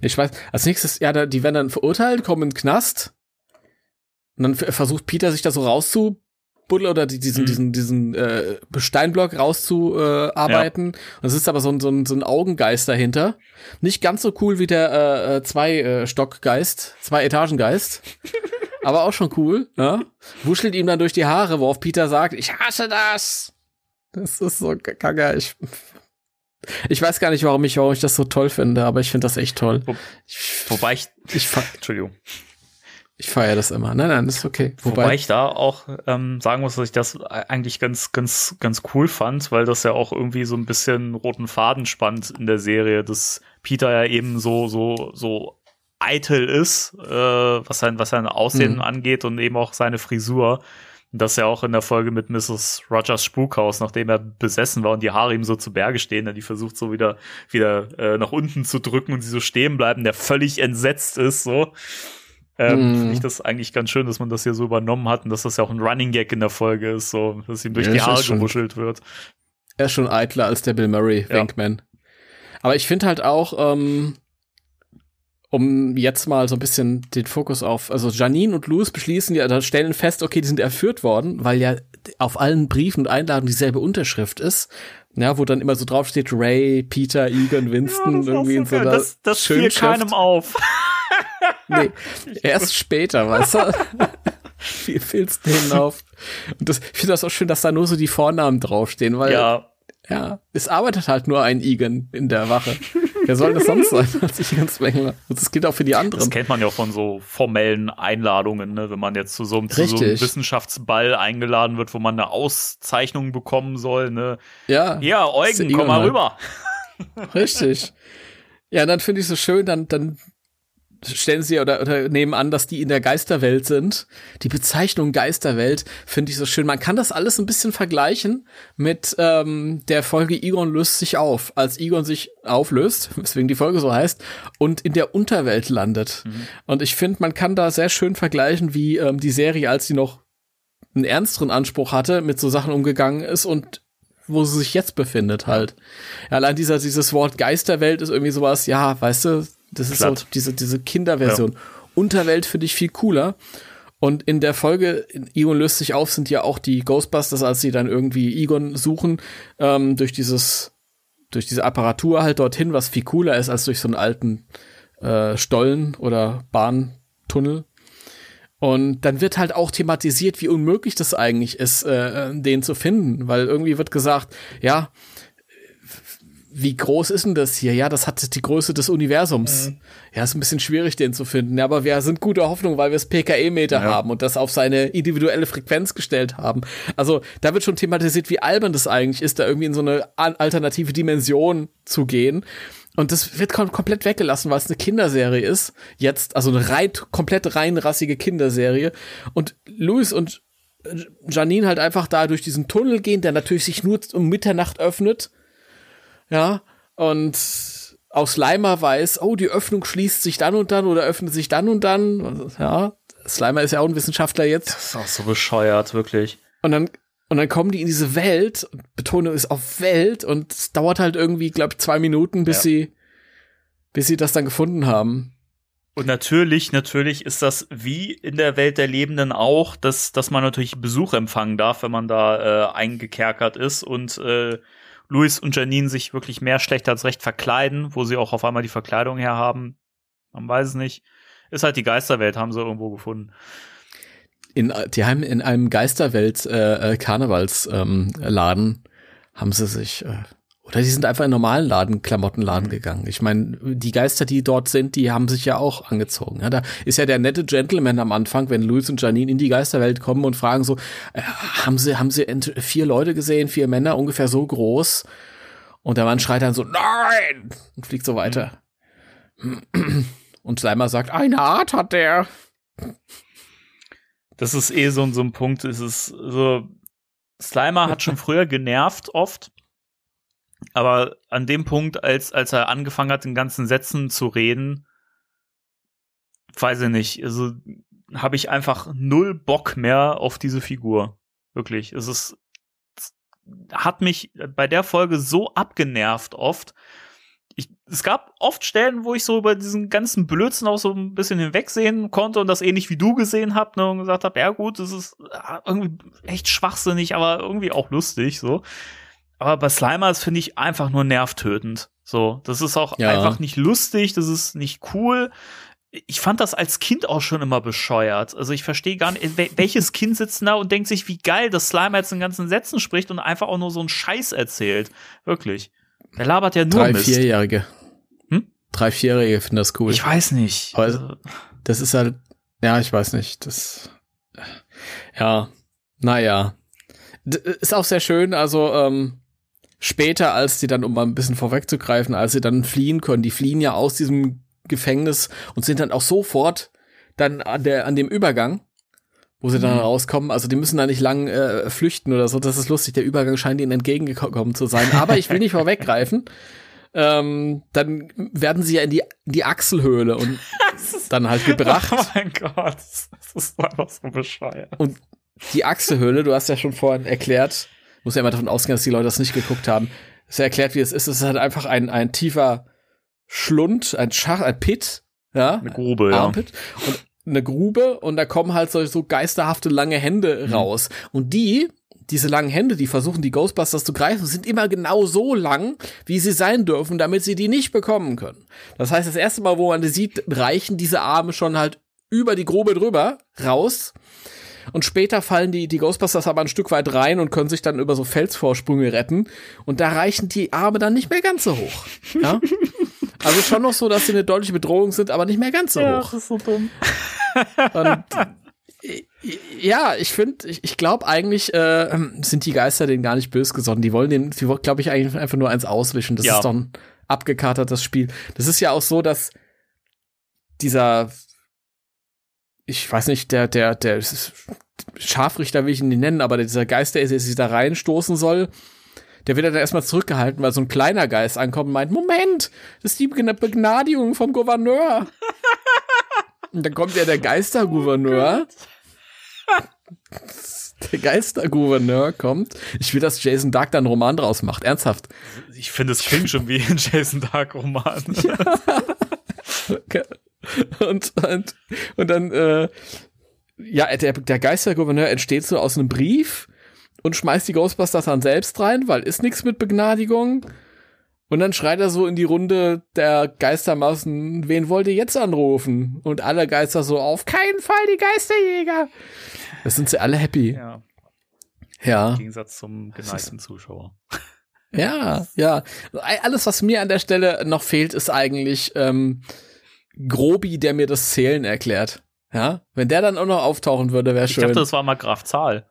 Ich weiß, als nächstes, ja, da, die werden dann verurteilt, kommen in den Knast. Und dann versucht Peter sich da so rauszubuddeln oder die, diesen, Mhm. diesen, diesen äh, Steinblock rauszuarbeiten. Äh, arbeiten. Und es ist aber so ein, so, ein, so ein Augengeist dahinter. Nicht ganz so cool wie der äh, äh, Zwei-Stockgeist, Zwei-Etagengeist. aber auch schon cool, ja. Wuschelt ihm dann durch die Haare, worauf Peter sagt, ich hasse das. Das ist so kacke. Ich, ich weiß gar nicht, warum ich, warum ich das so toll finde, aber ich finde das echt toll. Wo- Wobei ich, ich, Entschuldigung, ich feiere das immer. Nein, nein, das ist okay. wobei, Wobei, ich da auch ähm, sagen muss, dass ich das eigentlich ganz, ganz, ganz cool fand, weil das ja auch irgendwie so ein bisschen roten Faden spannt in der Serie, dass Peter ja eben so, so, so eitel ist, äh, was sein, was sein Aussehen Mhm. angeht und eben auch seine Frisur. Und das ja auch in der Folge mit Mrs. Rogers Spukhaus, nachdem er besessen war und die Haare ihm so zu Berge stehen, der die versucht so wieder, wieder äh, nach unten zu drücken und sie so stehen bleiben, der völlig entsetzt ist, so. Ähm, Mhm. Finde ich das eigentlich ganz schön, dass man das hier so übernommen hat und dass das ja auch ein Running Gag in der Folge ist, so, dass ihm durch Ja, die Haare gewuschelt wird. er ist schon eitler als der Bill Murray, Ja. Aber ich finde halt auch, ähm, um jetzt mal so ein bisschen den Fokus auf, also Janine und Louis beschließen ja, da stellen fest, okay, die sind erführt worden, weil ja auf allen Briefen und Einladungen dieselbe Unterschrift ist. Ja, wo dann immer so drauf steht, Ray, Peter, Egan, Winston, irgendwie in so einer das, das fiel keinem auf. Nee, erst später, weißt du? Wie fällt's denen auf? Und das, ich finde das auch schön, dass da nur so die Vornamen draufstehen, weil ja, ja, es arbeitet halt nur ein Egan in der Wache. Wer soll das sonst sein als Egan Spengler? Und das gilt auch für die das anderen. kennt man ja auch von so formellen Einladungen, ne? wenn man jetzt zu so, einem, zu so einem. Wissenschaftsball eingeladen wird, wo man eine Auszeichnung bekommen soll. Ne? Ja, Ja, Eugen, komm mal halt. rüber. richtig. Ja, dann finde ich so schön, dann, dann stellen sie oder, oder nehmen an, dass die in der Geisterwelt sind. Die Bezeichnung Geisterwelt finde ich so schön. Man kann das alles ein bisschen vergleichen mit ähm, der Folge Egon löst sich auf. Als Egon sich auflöst, weswegen die Folge so heißt, und in der Unterwelt landet. Mhm. Und ich finde, man kann da sehr schön vergleichen, wie ähm, die Serie, als sie noch einen ernsteren Anspruch hatte, mit so Sachen umgegangen ist und wo sie sich jetzt befindet halt. Ja, allein dieser, dieses Wort Geisterwelt ist irgendwie sowas, ja, weißt du, das ist Platt. so diese, diese Kinderversion. Ja. Unterwelt finde ich viel cooler. Und in der Folge, Egon löst sich auf, sind ja auch die Ghostbusters, als sie dann irgendwie Egon suchen, ähm, durch dieses, durch diese Apparatur halt dorthin, was viel cooler ist als durch so einen alten äh, Stollen oder Bahntunnel. Und dann wird halt auch thematisiert, wie unmöglich das eigentlich ist, äh, den zu finden, weil irgendwie wird gesagt, ja, wie groß ist denn das hier? Ja, das hat die Größe des Universums. Mhm. Ja, ist ein bisschen schwierig, den zu finden. Ja, aber wir sind gute Hoffnung, weil wir das PKE-Meter ja. haben und das auf seine individuelle Frequenz gestellt haben. Also da wird schon thematisiert, wie albern das eigentlich ist, da irgendwie in so eine alternative Dimension zu gehen. Und das wird kom komplett weggelassen, weil es eine Kinderserie ist. Jetzt, also eine rein, komplett reinrassige Kinderserie. Und Louis und Janine halt einfach da durch diesen Tunnel gehen, der natürlich sich nur um Mitternacht öffnet ja, und aus Slimer weiß, oh, die Öffnung schließt sich dann und dann oder öffnet sich dann und dann. Ja, Slimer ist ja auch ein Wissenschaftler jetzt. Das ist auch so bescheuert, wirklich. Und dann, und dann kommen die in diese Welt, Betonung ist auf Welt, und es dauert halt irgendwie, glaube ich, zwei Minuten, bis ja. sie, bis sie das dann gefunden haben. Und natürlich, natürlich ist das wie in der Welt der Lebenden auch, dass, dass man natürlich Besuch empfangen darf, wenn man da äh, eingekerkert ist und äh, Luis und Janine sich wirklich mehr schlecht als recht verkleiden, wo sie auch auf einmal die Verkleidung herhaben. Man weiß es nicht. Ist halt die Geisterwelt, haben sie irgendwo gefunden. In, die haben in einem Geisterwelt äh, äh ähm, haben sie sich äh, oder die sind einfach in normalen Laden, Klamottenladen mhm. gegangen. Ich meine, die Geister, die dort sind, die haben sich ja auch angezogen. Ja, da ist ja der nette Gentleman am Anfang, wenn Louis und Janine in die Geisterwelt kommen und fragen so, äh, haben sie, haben sie vier Leute gesehen, vier Männer, ungefähr so groß? Und der Mann schreit dann so, nein! Und fliegt so weiter. Mhm. Und Slimer sagt, eine Art hat der. Das ist eh so, so ein Punkt, es ist so, Slimer hat schon früher genervt oft aber an dem Punkt, als, als er angefangen hat, in ganzen Sätzen zu reden, weiß ich nicht, also habe ich einfach null Bock mehr auf diese Figur. Wirklich. Es ist, es hat mich bei der Folge so abgenervt oft. Ich, es gab oft Stellen, wo ich so über diesen ganzen Blödsinn auch so ein bisschen hinwegsehen konnte und das ähnlich wie du gesehen habt ne, und gesagt habe, ja gut, das ist irgendwie echt schwachsinnig, aber irgendwie auch lustig so. Aber bei Slimers finde ich einfach nur nervtötend. So, das ist auch ja. einfach nicht lustig, das ist nicht cool. Ich fand das als Kind auch schon immer bescheuert. Also ich verstehe gar nicht, welches Kind sitzt da und denkt sich, wie geil, dass Slimer jetzt in ganzen Sätzen spricht und einfach auch nur so einen Scheiß erzählt. Wirklich. Der labert ja nur Drei, Mist. Vierjährige. Hm? Drei, Vierjährige finden das cool. Ich weiß nicht. Also, das ist halt, ja, ich weiß nicht. Das, ja, naja. D ist auch sehr schön, also, ähm, später, als sie dann, um mal ein bisschen vorwegzugreifen, als sie dann fliehen können, die fliehen ja aus diesem Gefängnis und sind dann auch sofort dann an der, an dem Übergang, wo sie dann mhm. rauskommen. Also die müssen da nicht lang äh, flüchten oder so. Das ist lustig. Der Übergang scheint ihnen entgegengekommen zu sein. Aber ich will nicht vorweggreifen. Ähm, dann werden sie ja in die, in die Achselhöhle und dann halt gebracht. Oh mein Gott, das ist einfach so bescheuert. Und die Achselhöhle, du hast ja schon vorhin erklärt, muss ja immer davon ausgehen, dass die Leute das nicht geguckt haben. Es erklärt, wie es ist. Es ist halt einfach ein, ein tiefer Schlund, ein Schach, ein Pit, ja. Eine Grube, ja. Armpit. Und eine Grube und da kommen halt so, so geisterhafte lange Hände mhm. raus. Und die, diese langen Hände, die versuchen, die Ghostbusters zu greifen, sind immer genau so lang, wie sie sein dürfen, damit sie die nicht bekommen können. Das heißt, das erste Mal, wo man die sieht, reichen diese Arme schon halt über die Grube drüber raus. Und später fallen die, die Ghostbusters aber ein Stück weit rein und können sich dann über so Felsvorsprünge retten. Und da reichen die Arme dann nicht mehr ganz so hoch. Ja? Also schon noch so, dass sie eine deutliche Bedrohung sind, aber nicht mehr ganz so ja, hoch. Das ist so dumm. Und ja, ich finde, ich, ich glaube eigentlich äh, sind die Geister denen gar nicht böse gesonnen. Die wollen den, die wollen, glaube ich, eigentlich einfach nur eins auswischen. Das ja. ist doch ein abgekatertes Spiel. Das ist ja auch so, dass dieser, ich weiß nicht, der, der, der Scharfrichter will ich ihn nicht nennen, aber dieser Geist, der sich da reinstoßen soll, der wird dann erstmal zurückgehalten, weil so ein kleiner Geist ankommt und meint, Moment, das ist die Begnadigung vom Gouverneur. und dann kommt ja der Geistergouverneur. Oh der Geistergouverneur kommt. Ich will, dass Jason Dark da einen Roman draus macht. Ernsthaft. Ich finde, es klingt schon wie ein Jason Dark Roman. Ja. und, und, und dann, äh, ja, der, der Geistergouverneur entsteht so aus einem Brief und schmeißt die Ghostbusters dann selbst rein, weil ist nichts mit Begnadigung. Und dann schreit er so in die Runde der Geistermassen, wen wollt ihr jetzt anrufen? Und alle Geister so, auf keinen Fall die Geisterjäger. Das sind sie alle happy. Ja. Ja. Im Gegensatz zum geneigten Zuschauer. Ja, ja. Alles, was mir an der Stelle noch fehlt, ist eigentlich ähm, Grobi, der mir das Zählen erklärt. Ja, wenn der dann auch noch auftauchen würde, wäre schön. Ich dachte, das war mal Graf Zahl.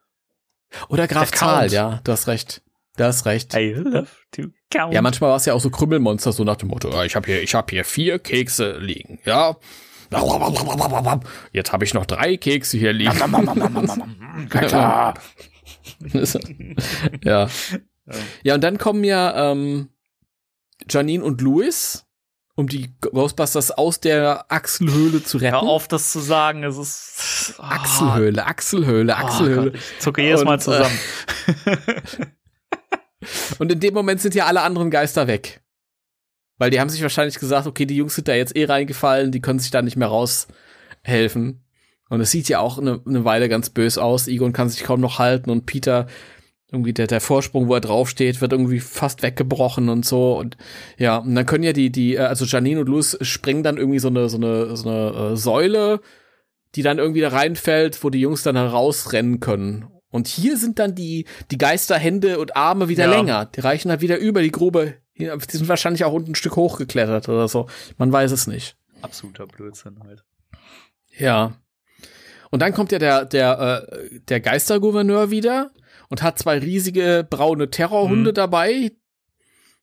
Oder Graf Zahl, ja, du hast recht. Du hast recht. I love to count. Ja, manchmal war es ja auch so Krümmelmonster, so nach dem Motto, "Ah, ich habe hier, ich habe hier vier Kekse liegen, ja. Jetzt habe ich noch drei Kekse hier liegen. ja. Ja, und dann kommen ja ähm, Janine und Louis, um die Ghostbusters aus der Achselhöhle zu retten. Hör auf, das zu sagen. Es ist oh, Achselhöhle, Achselhöhle, Oh Achselhöhle. Gott, ich zucke jedes Mal äh, zusammen. Und in dem Moment sind ja alle anderen Geister weg. Weil die haben sich wahrscheinlich gesagt, okay, die Jungs sind da jetzt eh reingefallen, die können sich da nicht mehr raushelfen. Und es sieht ja auch eine, eine Weile ganz bös aus. Egon kann sich kaum noch halten und Peter, irgendwie der, der Vorsprung, wo er draufsteht, wird irgendwie fast weggebrochen und so. Und ja, und dann können ja die, die, äh, also Janine und Louis springen dann irgendwie so eine, so eine, so eine äh, Säule, die dann irgendwie da reinfällt, wo die Jungs dann herausrennen können. Und hier sind dann die, die Geisterhände und Arme wieder Ja. länger. Die reichen halt wieder über die Grube. Die sind wahrscheinlich auch unten ein Stück hochgeklettert oder so. Man weiß es nicht. Absoluter Blödsinn halt. Ja. Und dann kommt ja der, der, äh, der Geistergouverneur wieder und hat zwei riesige braune Terrorhunde Mhm. dabei,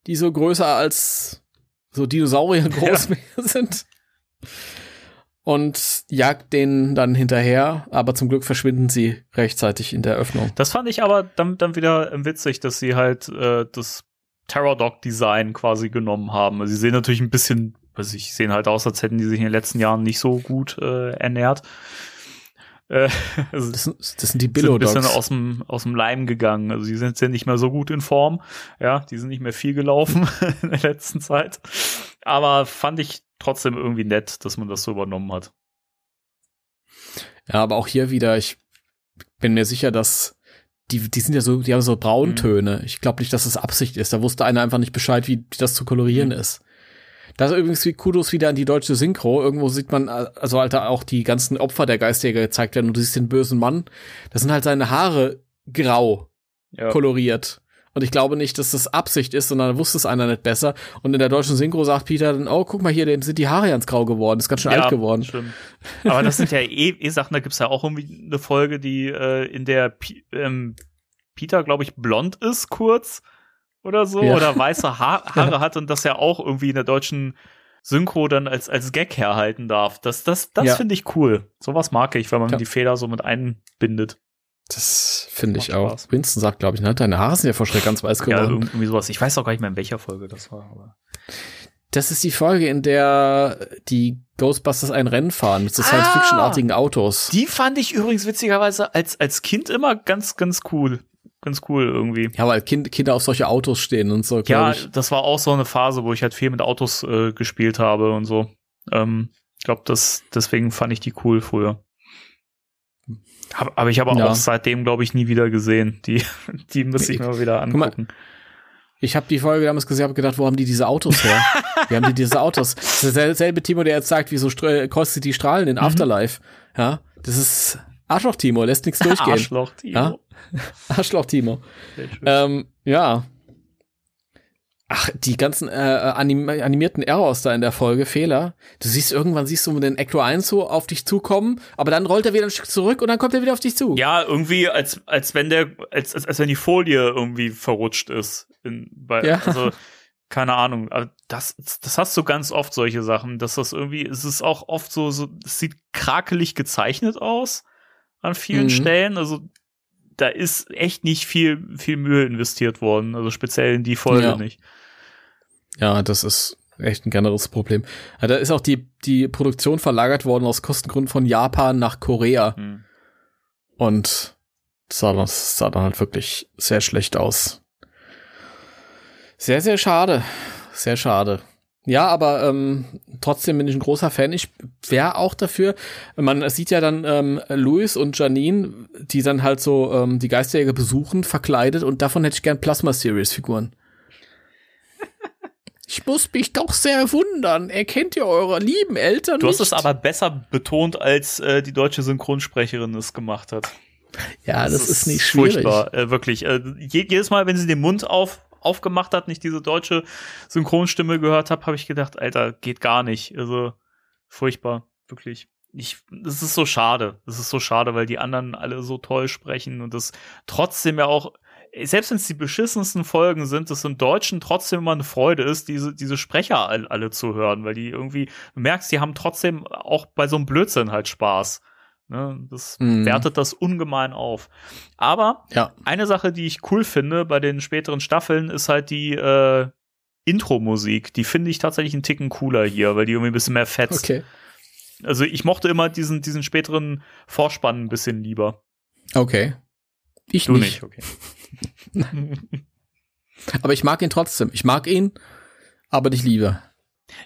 die so größer als so Dinosaurier groß sind. Und jagt denen dann hinterher, aber zum Glück verschwinden sie rechtzeitig in der Öffnung. Das fand ich aber dann, dann wieder witzig, dass sie halt äh, das Terror Dog Design quasi genommen haben. Also sie sehen natürlich ein bisschen, also ich sehen halt aus, als hätten die sich in den letzten Jahren nicht so gut äh, ernährt. Äh, also Das sind, das sind die sind Billow ein bisschen Dogs. aus dem, aus dem Leim gegangen. Also die sind ja nicht mehr so gut in Form. Ja, die sind nicht mehr viel gelaufen in der letzten Zeit. Aber fand ich trotzdem irgendwie nett, dass man das so übernommen hat. Ja, aber auch hier wieder, ich bin mir sicher, dass die, die sind ja so, die haben so Brauntöne. Ich glaube nicht, dass das Absicht ist. Da wusste einer einfach nicht Bescheid, wie, wie das zu kolorieren ist. Das ist übrigens wie Kudos wieder an die deutsche Synchro. Irgendwo sieht man, äh, also Alter, auch die ganzen Opfer der Geisterjäger gezeigt werden und du siehst den bösen Mann. Das sind halt seine Haare grau Ja. koloriert. Und ich glaube nicht, dass das Absicht ist, sondern wusste es einer nicht besser. Und in der deutschen Synchro sagt Peter dann, oh, guck mal hier, dem sind die Haare ganz grau geworden. Ist ganz schön alt geworden. Stimmt. Aber das sind ja eh, eh Sachen, da gibt's ja auch irgendwie eine Folge, die äh, in der Pi ähm, Peter, glaube ich, blond ist, kurz oder so, Ja. oder weiße ha Haare hat und das ja auch irgendwie in der deutschen Synchro dann als, als Gag herhalten darf. Das, das, das Ja. finde ich cool. Sowas mag ich, wenn man Ja. die Fehler so mit einbindet. Das finde ich auch. Spaß. Winston sagt, glaube ich, ne? deine Haare sind ja vor Schreck ganz weiß Ja, geworden. irgendwie sowas. Ich weiß auch gar nicht mehr, in welcher Folge das war. Aber. das ist die Folge, in der die Ghostbusters ein Rennen fahren mit so Ah! Science-Fiction-artigen Autos. Die fand ich übrigens witzigerweise als, als Kind immer ganz, ganz cool. Ganz cool irgendwie. Ja, weil kind, Kinder auf solche Autos stehen und so, Ja, ich. das war auch so eine Phase, wo ich halt viel mit Autos äh, gespielt habe und so. Ähm, ich glaube, das deswegen fand ich die cool früher. Hab, aber ich habe Ja. auch seitdem, glaube ich, nie wieder gesehen. Die, die müsste ich mir mal wieder angucken. Ich habe die Folge damals gesehen, habe gedacht, wo haben die diese Autos her? wie haben die diese Autos? Das ist derselbe Timo, der jetzt sagt, wieso kostet die Strahlen Mhm. in Afterlife? Ja, das ist Arschloch-Timo, lässt nichts durchgehen. Arschloch, Timo. Ja? Arschloch-Timo. Sehr schön. Ähm, ja. Ach, die ganzen äh, anim animierten Errors da in der Folge, Fehler. Du siehst irgendwann, siehst du den Ecto 1 so auf dich zukommen, aber dann rollt er wieder ein Stück zurück und dann kommt er wieder auf dich zu. Ja, irgendwie, als, als wenn der, als, als, als wenn die Folie irgendwie verrutscht ist. In, bei, Ja. Also, keine Ahnung, das, das hast du ganz oft solche Sachen, dass das irgendwie, es ist auch oft so, so es sieht krakelig gezeichnet aus an vielen mhm. Stellen. Also da ist echt nicht viel, viel Mühe investiert worden. Also speziell in die Folge ja. nicht. Ja, das ist echt ein generelles Problem. Ja, da ist auch die, die Produktion verlagert worden aus Kostengründen von Japan nach Korea. Mhm. Und sah, das sah dann halt wirklich sehr schlecht aus. Sehr, sehr schade. Sehr schade. Ja, aber ähm, trotzdem bin ich ein großer Fan. Ich wäre auch dafür. Man sieht ja dann ähm, Louis und Janine, die dann halt so ähm, die Geisterjäger besuchen, verkleidet und davon hätte ich gern Plasma Series Figuren. Ich muss mich doch sehr wundern. Erkennt ihr eure lieben Eltern Du hast nicht? es aber besser betont, als äh, die deutsche Synchronsprecherin es gemacht hat. Ja, das, das ist, ist, nicht schwierig. Furchtbar, äh, wirklich. Äh, jedes Mal, wenn sie den Mund auf aufgemacht hat, nicht diese deutsche Synchronstimme gehört habe, habe ich gedacht, Alter, geht gar nicht. Also furchtbar, wirklich. Ich, das ist so schade. Das ist so schade, weil die anderen alle so toll sprechen und das trotzdem ja auch, selbst wenn es die beschissensten Folgen sind, das im Deutschen trotzdem immer eine Freude ist, diese, diese Sprecher alle zu hören, weil die irgendwie, du merkst, die haben trotzdem auch bei so einem Blödsinn halt Spaß. Ne, das mhm. wertet das ungemein auf. Aber ja. eine Sache, die ich cool finde bei den späteren Staffeln, ist halt die äh, Intro-Musik. Die finde ich tatsächlich einen Ticken cooler hier, weil die irgendwie ein bisschen mehr fetzt. Okay. Also ich mochte immer diesen, diesen späteren Vorspann ein bisschen lieber. Okay. Ich du nicht. nicht okay. aber ich mag ihn trotzdem. Ich mag ihn, aber nicht lieber.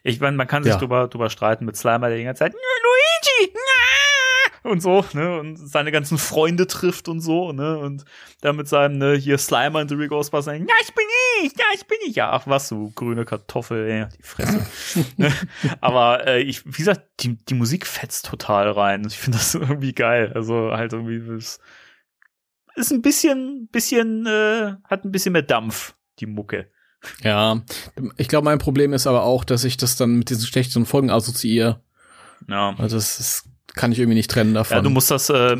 Ich meine, man kann sich ja. drüber, drüber streiten mit Slimer die ganze Zeit. Luigi! Und so, ne, und seine ganzen Freunde trifft und so, ne, und da mit seinem, ne, hier Slimer in The Real Ghostbusters, ja, ich bin ich, ja, ich bin ich, ja, ach was, du grüne Kartoffel, ja, die Fresse. ne? Aber äh, ich, wie gesagt, die, die Musik fetzt total rein. Ich finde das irgendwie geil. Also halt irgendwie, das ist ein bisschen, bisschen, äh, hat ein bisschen mehr Dampf, die Mucke. Ja, ich glaube, mein Problem ist aber auch, dass ich das dann mit diesen schlechten Folgen assoziiere. Ja. Also das ist kann ich irgendwie nicht trennen davon. Ja, du musst das, äh,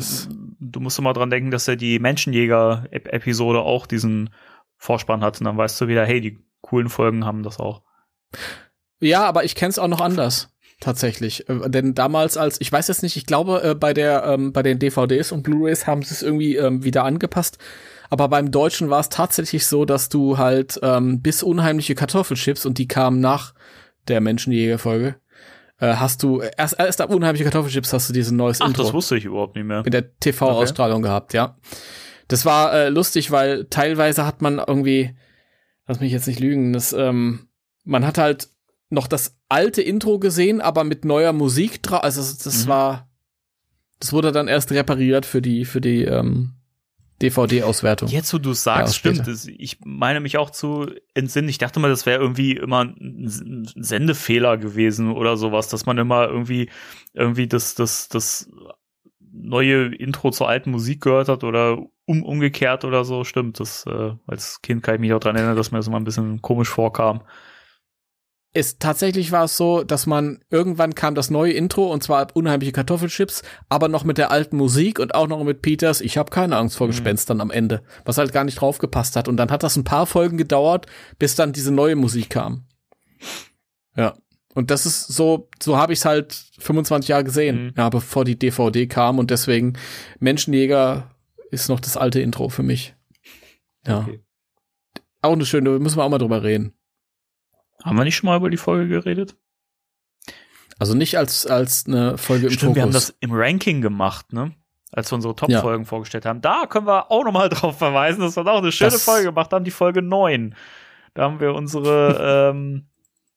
du musst immer dran denken, dass er die Menschenjäger-Episode auch diesen Vorspann hat und dann weißt du wieder, hey, die coolen Folgen haben das auch. Ja, aber ich kenne es auch noch anders tatsächlich, äh, denn damals als ich weiß jetzt nicht, ich glaube äh, bei der ähm, bei den DVDs und Blu-rays haben sie es irgendwie ähm, wieder angepasst, aber beim Deutschen war es tatsächlich so, dass du halt ähm, bis unheimliche Kartoffelchips und die kamen nach der Menschenjäger-Folge äh, hast du erst, erst ab unheimliche Kartoffelchips hast du diese neues Ach, Intro. das wusste ich überhaupt nicht mehr. Mit der TV-Ausstrahlung okay. gehabt, ja. Das war äh, lustig, weil teilweise hat man irgendwie, lass mich jetzt nicht lügen, das, ähm, man hat halt noch das alte Intro gesehen, aber mit neuer Musik drauf. Also das mhm. war, das wurde dann erst repariert für die, für die ähm, DVD-Auswertung. Jetzt, wo du sagst, ja, stimmt. Das, ich meine mich auch zu entsinnen. Ich dachte mal, das wäre irgendwie immer ein Sendefehler gewesen oder sowas, dass man immer irgendwie, irgendwie das, das, das neue Intro zur alten Musik gehört hat oder um, umgekehrt oder so. Stimmt. Das, äh, als Kind kann ich mich auch dran erinnern, dass mir das immer ein bisschen komisch vorkam ist tatsächlich war es so, dass man irgendwann kam das neue Intro und zwar unheimliche Kartoffelchips, aber noch mit der alten Musik und auch noch mit Peters. Ich habe keine Angst vor mhm. Gespenstern am Ende, was halt gar nicht draufgepasst hat. Und dann hat das ein paar Folgen gedauert, bis dann diese neue Musik kam. Ja. Und das ist so, so habe ich es halt 25 Jahre gesehen, mhm. ja, bevor die DVD kam und deswegen Menschenjäger ist noch das alte Intro für mich. Ja. Okay. Auch eine schöne, müssen wir auch mal drüber reden. Haben wir nicht schon mal über die Folge geredet? Also nicht als, als eine Folge im Stimmt, Fokus. wir haben das im Ranking gemacht, ne? Als wir unsere Top-Folgen ja. vorgestellt haben. Da können wir auch nochmal drauf verweisen, dass wir auch eine schöne das Folge gemacht haben, die Folge 9. Da haben wir unsere, ähm,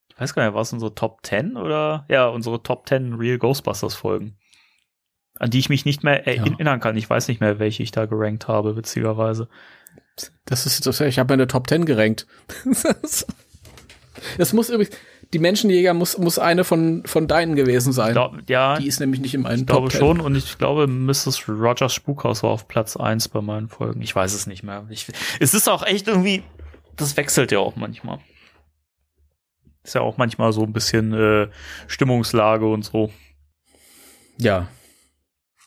ich weiß gar nicht, war es unsere Top 10 oder? Ja, unsere Top 10 Real Ghostbusters Folgen. An die ich mich nicht mehr erinnern ja. kann. Ich weiß nicht mehr, welche ich da gerankt habe, witzigerweise. Das ist, das, ich habe meine Top 10 gerankt. Es muss übrigens, die Menschenjäger muss, muss eine von, von deinen gewesen sein. Glaub, ja. Die ist nämlich nicht im einen Ich glaube schon und ich glaube, Mrs. Rogers Spukhaus war auf Platz 1 bei meinen Folgen. Ich weiß es nicht mehr. Ich, es ist auch echt irgendwie, das wechselt ja auch manchmal. Ist ja auch manchmal so ein bisschen äh, Stimmungslage und so. Ja.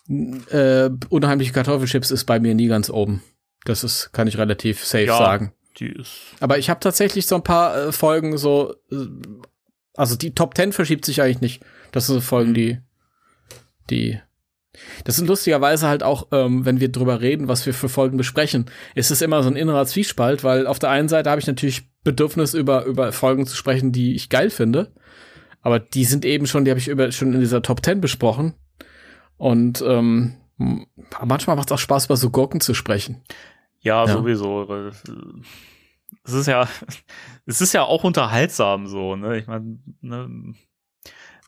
Äh, unheimliche Kartoffelchips ist bei mir nie ganz oben. Das ist, kann ich relativ safe ja, sagen. Die ist. Aber ich habe tatsächlich so ein paar äh, Folgen so, äh, also die Top Ten verschiebt sich eigentlich nicht. Das sind so Folgen, die, die. Das sind lustigerweise halt auch, ähm, wenn wir drüber reden, was wir für Folgen besprechen, ist es immer so ein innerer Zwiespalt, weil auf der einen Seite habe ich natürlich Bedürfnis, über, über Folgen zu sprechen, die ich geil finde. Aber die sind eben schon, die habe ich über, schon in dieser Top Ten besprochen. Und ähm, manchmal macht es auch Spaß, über so Gurken zu sprechen. Ja, ja. sowieso. Weil es ist ja, es ist ja auch unterhaltsam so, ne? Ich meine, ne?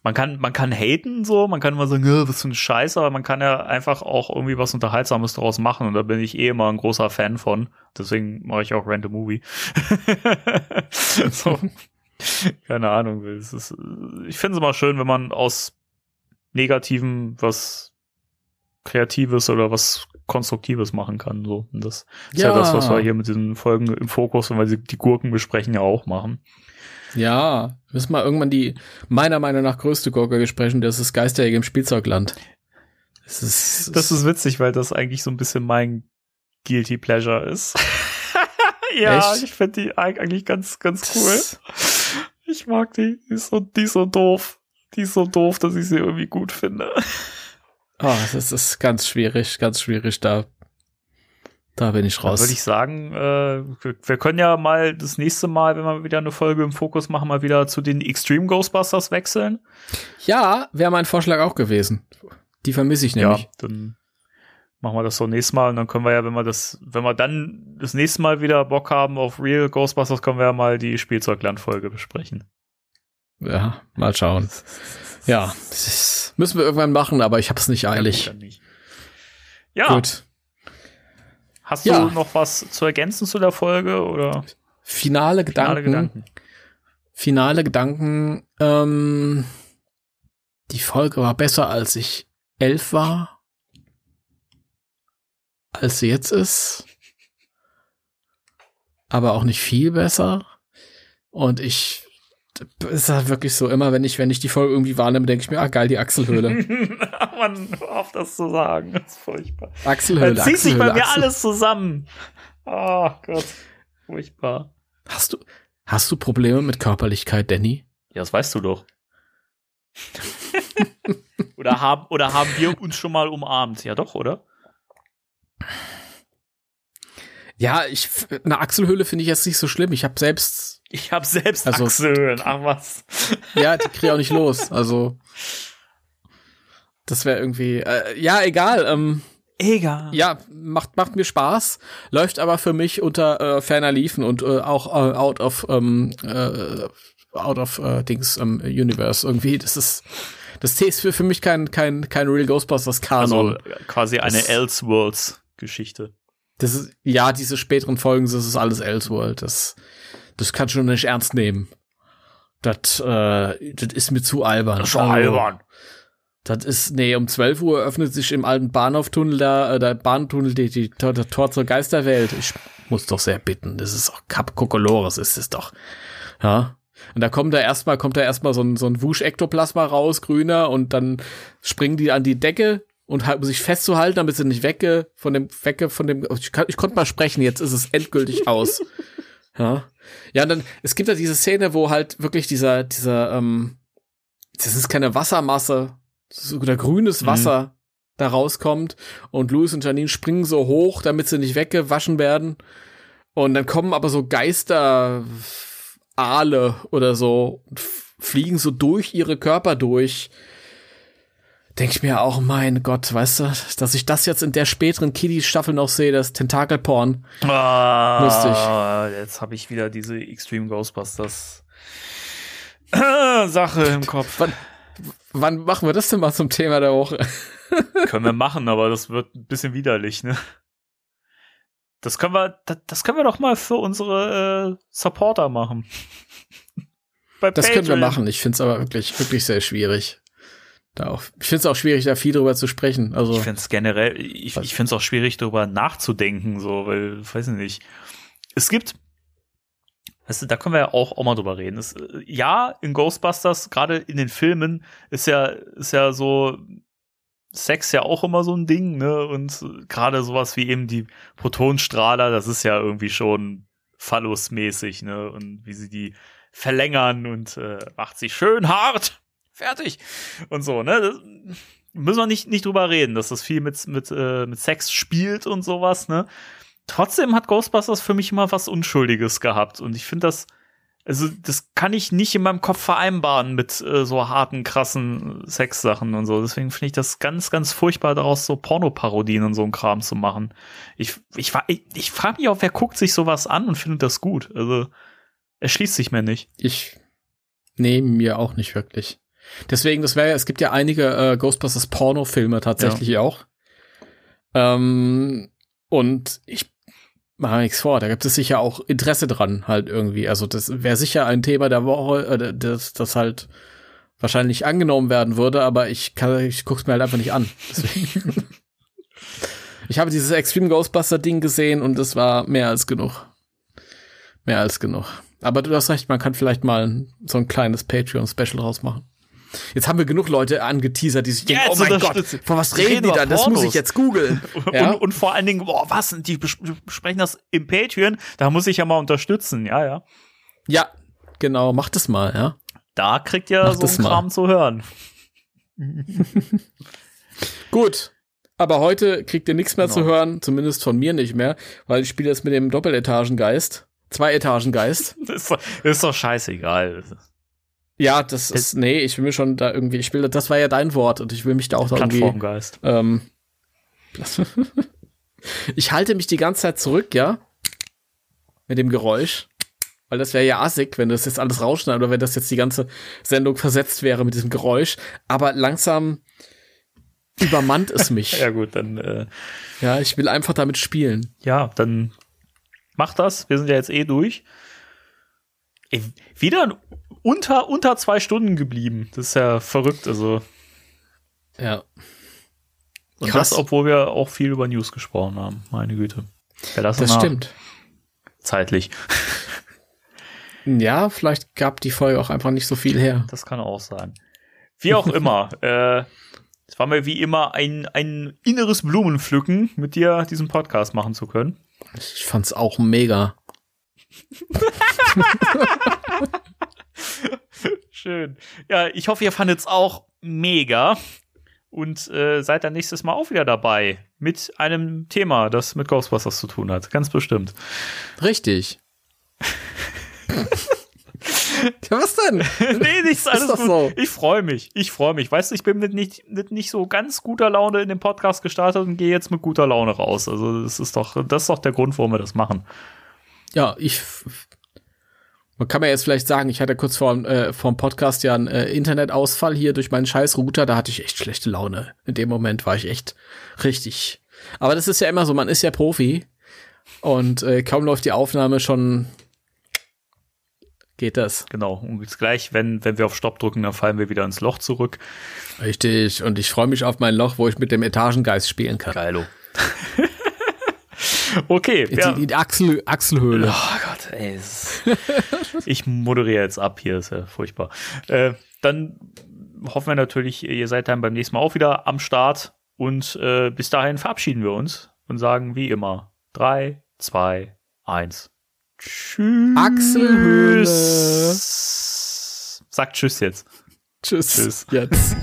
man kann, man kann haten so, man kann immer sagen, was für ein Scheiß, aber man kann ja einfach auch irgendwie was Unterhaltsames daraus machen und da bin ich eh immer ein großer Fan von. Deswegen mache ich auch Random Movie. so. Keine Ahnung. Es ist, ich finde es immer schön, wenn man aus Negativen was Kreatives oder was Konstruktives machen kann. So. Und das ist ja. ja das, was wir hier mit diesen Folgen im Fokus, weil sie die Gurken besprechen, ja auch machen. Ja, müssen wir irgendwann die meiner Meinung nach größte Gurke besprechen, das ist Geisterjäger im Spielzeugland. Das ist, das ist witzig, weil das eigentlich so ein bisschen mein Guilty Pleasure ist. ja, Echt? ich finde die eigentlich ganz, ganz cool. Ich mag die. Die ist so, die ist so doof. Die ist so doof, dass ich sie irgendwie gut finde. Oh, das ist ganz schwierig, ganz schwierig da. Da bin ich raus. Würde ich sagen, äh, wir können ja mal das nächste Mal, wenn wir wieder eine Folge im Fokus machen, mal wieder zu den Extreme Ghostbusters wechseln. Ja, wäre mein Vorschlag auch gewesen. Die vermisse ich nämlich. Ja, dann machen wir das so nächstes Mal und dann können wir ja, wenn wir das, wenn wir dann das nächste Mal wieder Bock haben auf Real Ghostbusters, können wir ja mal die Spielzeuglandfolge besprechen. Ja, mal schauen. Ja, müssen wir irgendwann machen, aber ich habe es nicht eilig. Ja. Gut. Hast ja. du noch was zu ergänzen zu der Folge oder? Finale Gedanken. Finale Gedanken. Finale Gedanken. Ähm, die Folge war besser, als ich elf war als sie jetzt ist. Aber auch nicht viel besser. Und ich ist halt wirklich so, immer wenn ich, wenn ich die Folge irgendwie wahrnehme, denke ich mir, ah geil, die Achselhöhle. Man auf das zu sagen, das ist furchtbar. Achselhöhle. Dann zieht sich bei mir Achsel alles zusammen. Oh Gott, furchtbar. Hast du, hast du Probleme mit Körperlichkeit, Danny? Ja, das weißt du doch. oder, haben, oder haben wir uns schon mal umarmt? Ja, doch, oder? Ja, ich eine Achselhöhle finde ich jetzt nicht so schlimm. Ich habe selbst ich habe selbst also, Achselhöhlen. Ach was. Ja, die kriege auch nicht los. Also das wäre irgendwie äh, ja egal. Ähm, egal. Ja, macht macht mir Spaß. Läuft aber für mich unter äh, ferner Liefen und äh, auch äh, out of ähm, äh, out of äh, Dings ähm, Universe irgendwie. Das ist das ist für, für mich kein kein kein Real Ghostbusters Kanon. Also quasi eine Elseworlds Geschichte. Das ist, ja, diese späteren Folgen, das ist alles Elseworld. Das, das kannst du nicht ernst nehmen. Das, äh, das ist mir zu albern. Das ist also, albern. Das ist, nee, um 12 Uhr öffnet sich im alten Bahnhoftunnel da, äh, der Bahntunnel, die, die, der Tor zur Geisterwelt. Ich muss doch sehr bitten. Das ist auch Cap Kokolores, ist es doch. Ja. Und da kommt da erstmal, kommt da erstmal so ein, so ein Wusch-Ektoplasma raus, grüner, und dann springen die an die Decke und halt, sich festzuhalten, damit sie nicht wegge von dem wegge von dem ich, kann, ich konnte mal sprechen, jetzt ist es endgültig aus. ja. Ja, und dann es gibt ja diese Szene, wo halt wirklich dieser dieser ähm das ist keine Wassermasse, oder grünes mhm. Wasser mhm. da rauskommt und Louis und Janine springen so hoch, damit sie nicht weggewaschen werden. Und dann kommen aber so Geister Aale oder so und fliegen so durch ihre Körper durch denke ich mir auch, mein Gott, weißt du, dass ich das jetzt in der späteren Kiddies-Staffel noch sehe, das Tentakelporn. Ah, Lustig. Jetzt habe ich wieder diese Extreme Ghostbusters Sache im Kopf. Wann, wann machen wir das denn mal zum Thema der Woche? können wir machen, aber das wird ein bisschen widerlich, ne? Das können wir, das, das können wir doch mal für unsere äh, Supporter machen. das Patreon. können wir machen. Ich finde es aber wirklich, wirklich sehr schwierig da auch. Ich finde es auch schwierig, da viel drüber zu sprechen. Also ich finde es generell, ich, ich finde es auch schwierig, darüber nachzudenken, so, weil, weiß ich nicht. Es gibt, weißt du, da können wir ja auch, auch mal drüber reden. Es, ja, in Ghostbusters, gerade in den Filmen, ist ja, ist ja so Sex ja auch immer so ein Ding, ne? Und gerade sowas wie eben die Protonstrahler, das ist ja irgendwie schon Phallus-mäßig, ne? Und wie sie die verlängern und äh, macht sie schön hart. Fertig. Und so, ne? Das, müssen wir nicht, nicht drüber reden, dass das viel mit, mit, äh, mit Sex spielt und sowas, ne? Trotzdem hat Ghostbusters für mich immer was Unschuldiges gehabt. Und ich finde das, also das kann ich nicht in meinem Kopf vereinbaren mit äh, so harten, krassen Sexsachen und so. Deswegen finde ich das ganz, ganz furchtbar, daraus so Pornoparodien und so ein Kram zu machen. Ich, ich, ich, ich frage mich auch, wer guckt sich sowas an und findet das gut. Also, erschließt sich mir nicht. Ich nehme mir auch nicht wirklich. Deswegen, das wäre ja, es gibt ja einige äh, Ghostbusters Porno-Filme tatsächlich ja. auch. Ähm, und ich mache nichts vor, da gibt es sicher auch Interesse dran, halt irgendwie. Also das wäre sicher ein Thema der Woche, äh, das, das halt wahrscheinlich angenommen werden würde, aber ich kann, ich guck's mir halt einfach nicht an. Deswegen. ich habe dieses Extreme Ghostbuster Ding gesehen und es war mehr als genug. Mehr als genug. Aber du hast recht, man kann vielleicht mal so ein kleines Patreon-Special rausmachen. Jetzt haben wir genug Leute angeteasert, die sich denken, ja, oh mein Gott, von was reden die da? Das muss ich jetzt googeln. Ja? Und, und, vor allen Dingen, boah, was? Die besprechen das im Patreon, da muss ich ja mal unterstützen, ja, ja. Ja, genau, mach das mal, ja. Da kriegt ihr mach so einen Kram zu hören. Gut. Aber heute kriegt ihr nichts mehr genau. zu hören, zumindest von mir nicht mehr, weil ich spiele jetzt mit dem Doppeletagengeist. Zwei Etagengeist. das, ist doch, das ist doch scheißegal. Ja, das ist, nee, ich will mir schon da irgendwie, ich will, das war ja dein Wort und ich will mich da auch da irgendwie. Plattformgeist. Ähm, ich halte mich die ganze Zeit zurück, ja, mit dem Geräusch, weil das wäre ja assig, wenn das jetzt alles rausschneidet oder wenn das jetzt die ganze Sendung versetzt wäre mit diesem Geräusch. Aber langsam übermannt es mich. ja gut, dann. Äh, ja, ich will einfach damit spielen. Ja, dann mach das. Wir sind ja jetzt eh durch. Ey, wieder ein unter, unter zwei Stunden geblieben. Das ist ja verrückt, also. Ja. Und Krass. das, obwohl wir auch viel über News gesprochen haben. Meine Güte. Ja, das, das stimmt. Zeitlich. Ja, vielleicht gab die Folge auch einfach nicht so viel her. Das kann auch sein. Wie auch immer. äh, es war mir wie immer ein, ein inneres Blumenpflücken, mit dir diesen Podcast machen zu können. Ich fand's auch mega. Schön. Ja, ich hoffe, ihr fandet es auch mega und äh, seid dann nächstes Mal auch wieder dabei mit einem Thema, das mit Ghostbusters zu tun hat. Ganz bestimmt. Richtig. ja, was denn? nee, nichts, alles ist gut. So. Ich freue mich. Ich freue mich. Weißt du, ich bin mit nicht, mit nicht so ganz guter Laune in den Podcast gestartet und gehe jetzt mit guter Laune raus. Also, das ist doch, das ist doch der Grund, warum wir das machen. Ja, ich man kann mir jetzt vielleicht sagen, ich hatte kurz vor, äh, vor dem Podcast ja einen äh, Internetausfall hier durch meinen scheiß Router, da hatte ich echt schlechte Laune. In dem Moment war ich echt richtig. Aber das ist ja immer so, man ist ja Profi und äh, kaum läuft die Aufnahme schon geht das. Genau. Und jetzt gleich, wenn, wenn wir auf Stopp drücken, dann fallen wir wieder ins Loch zurück. Richtig. Und ich freue mich auf mein Loch, wo ich mit dem Etagengeist spielen kann. Geilo. Okay. Die, ja. die Achsel, Achselhöhle. Oh Gott, ey. Ist, ich moderiere jetzt ab hier, ist ja furchtbar. Äh, dann hoffen wir natürlich, ihr seid dann beim nächsten Mal auch wieder am Start. Und äh, bis dahin verabschieden wir uns und sagen wie immer: 3, 2, 1. Tschüss. Achselhöhle. Sagt Tschüss jetzt. Tschüss. Tschüss. Jetzt.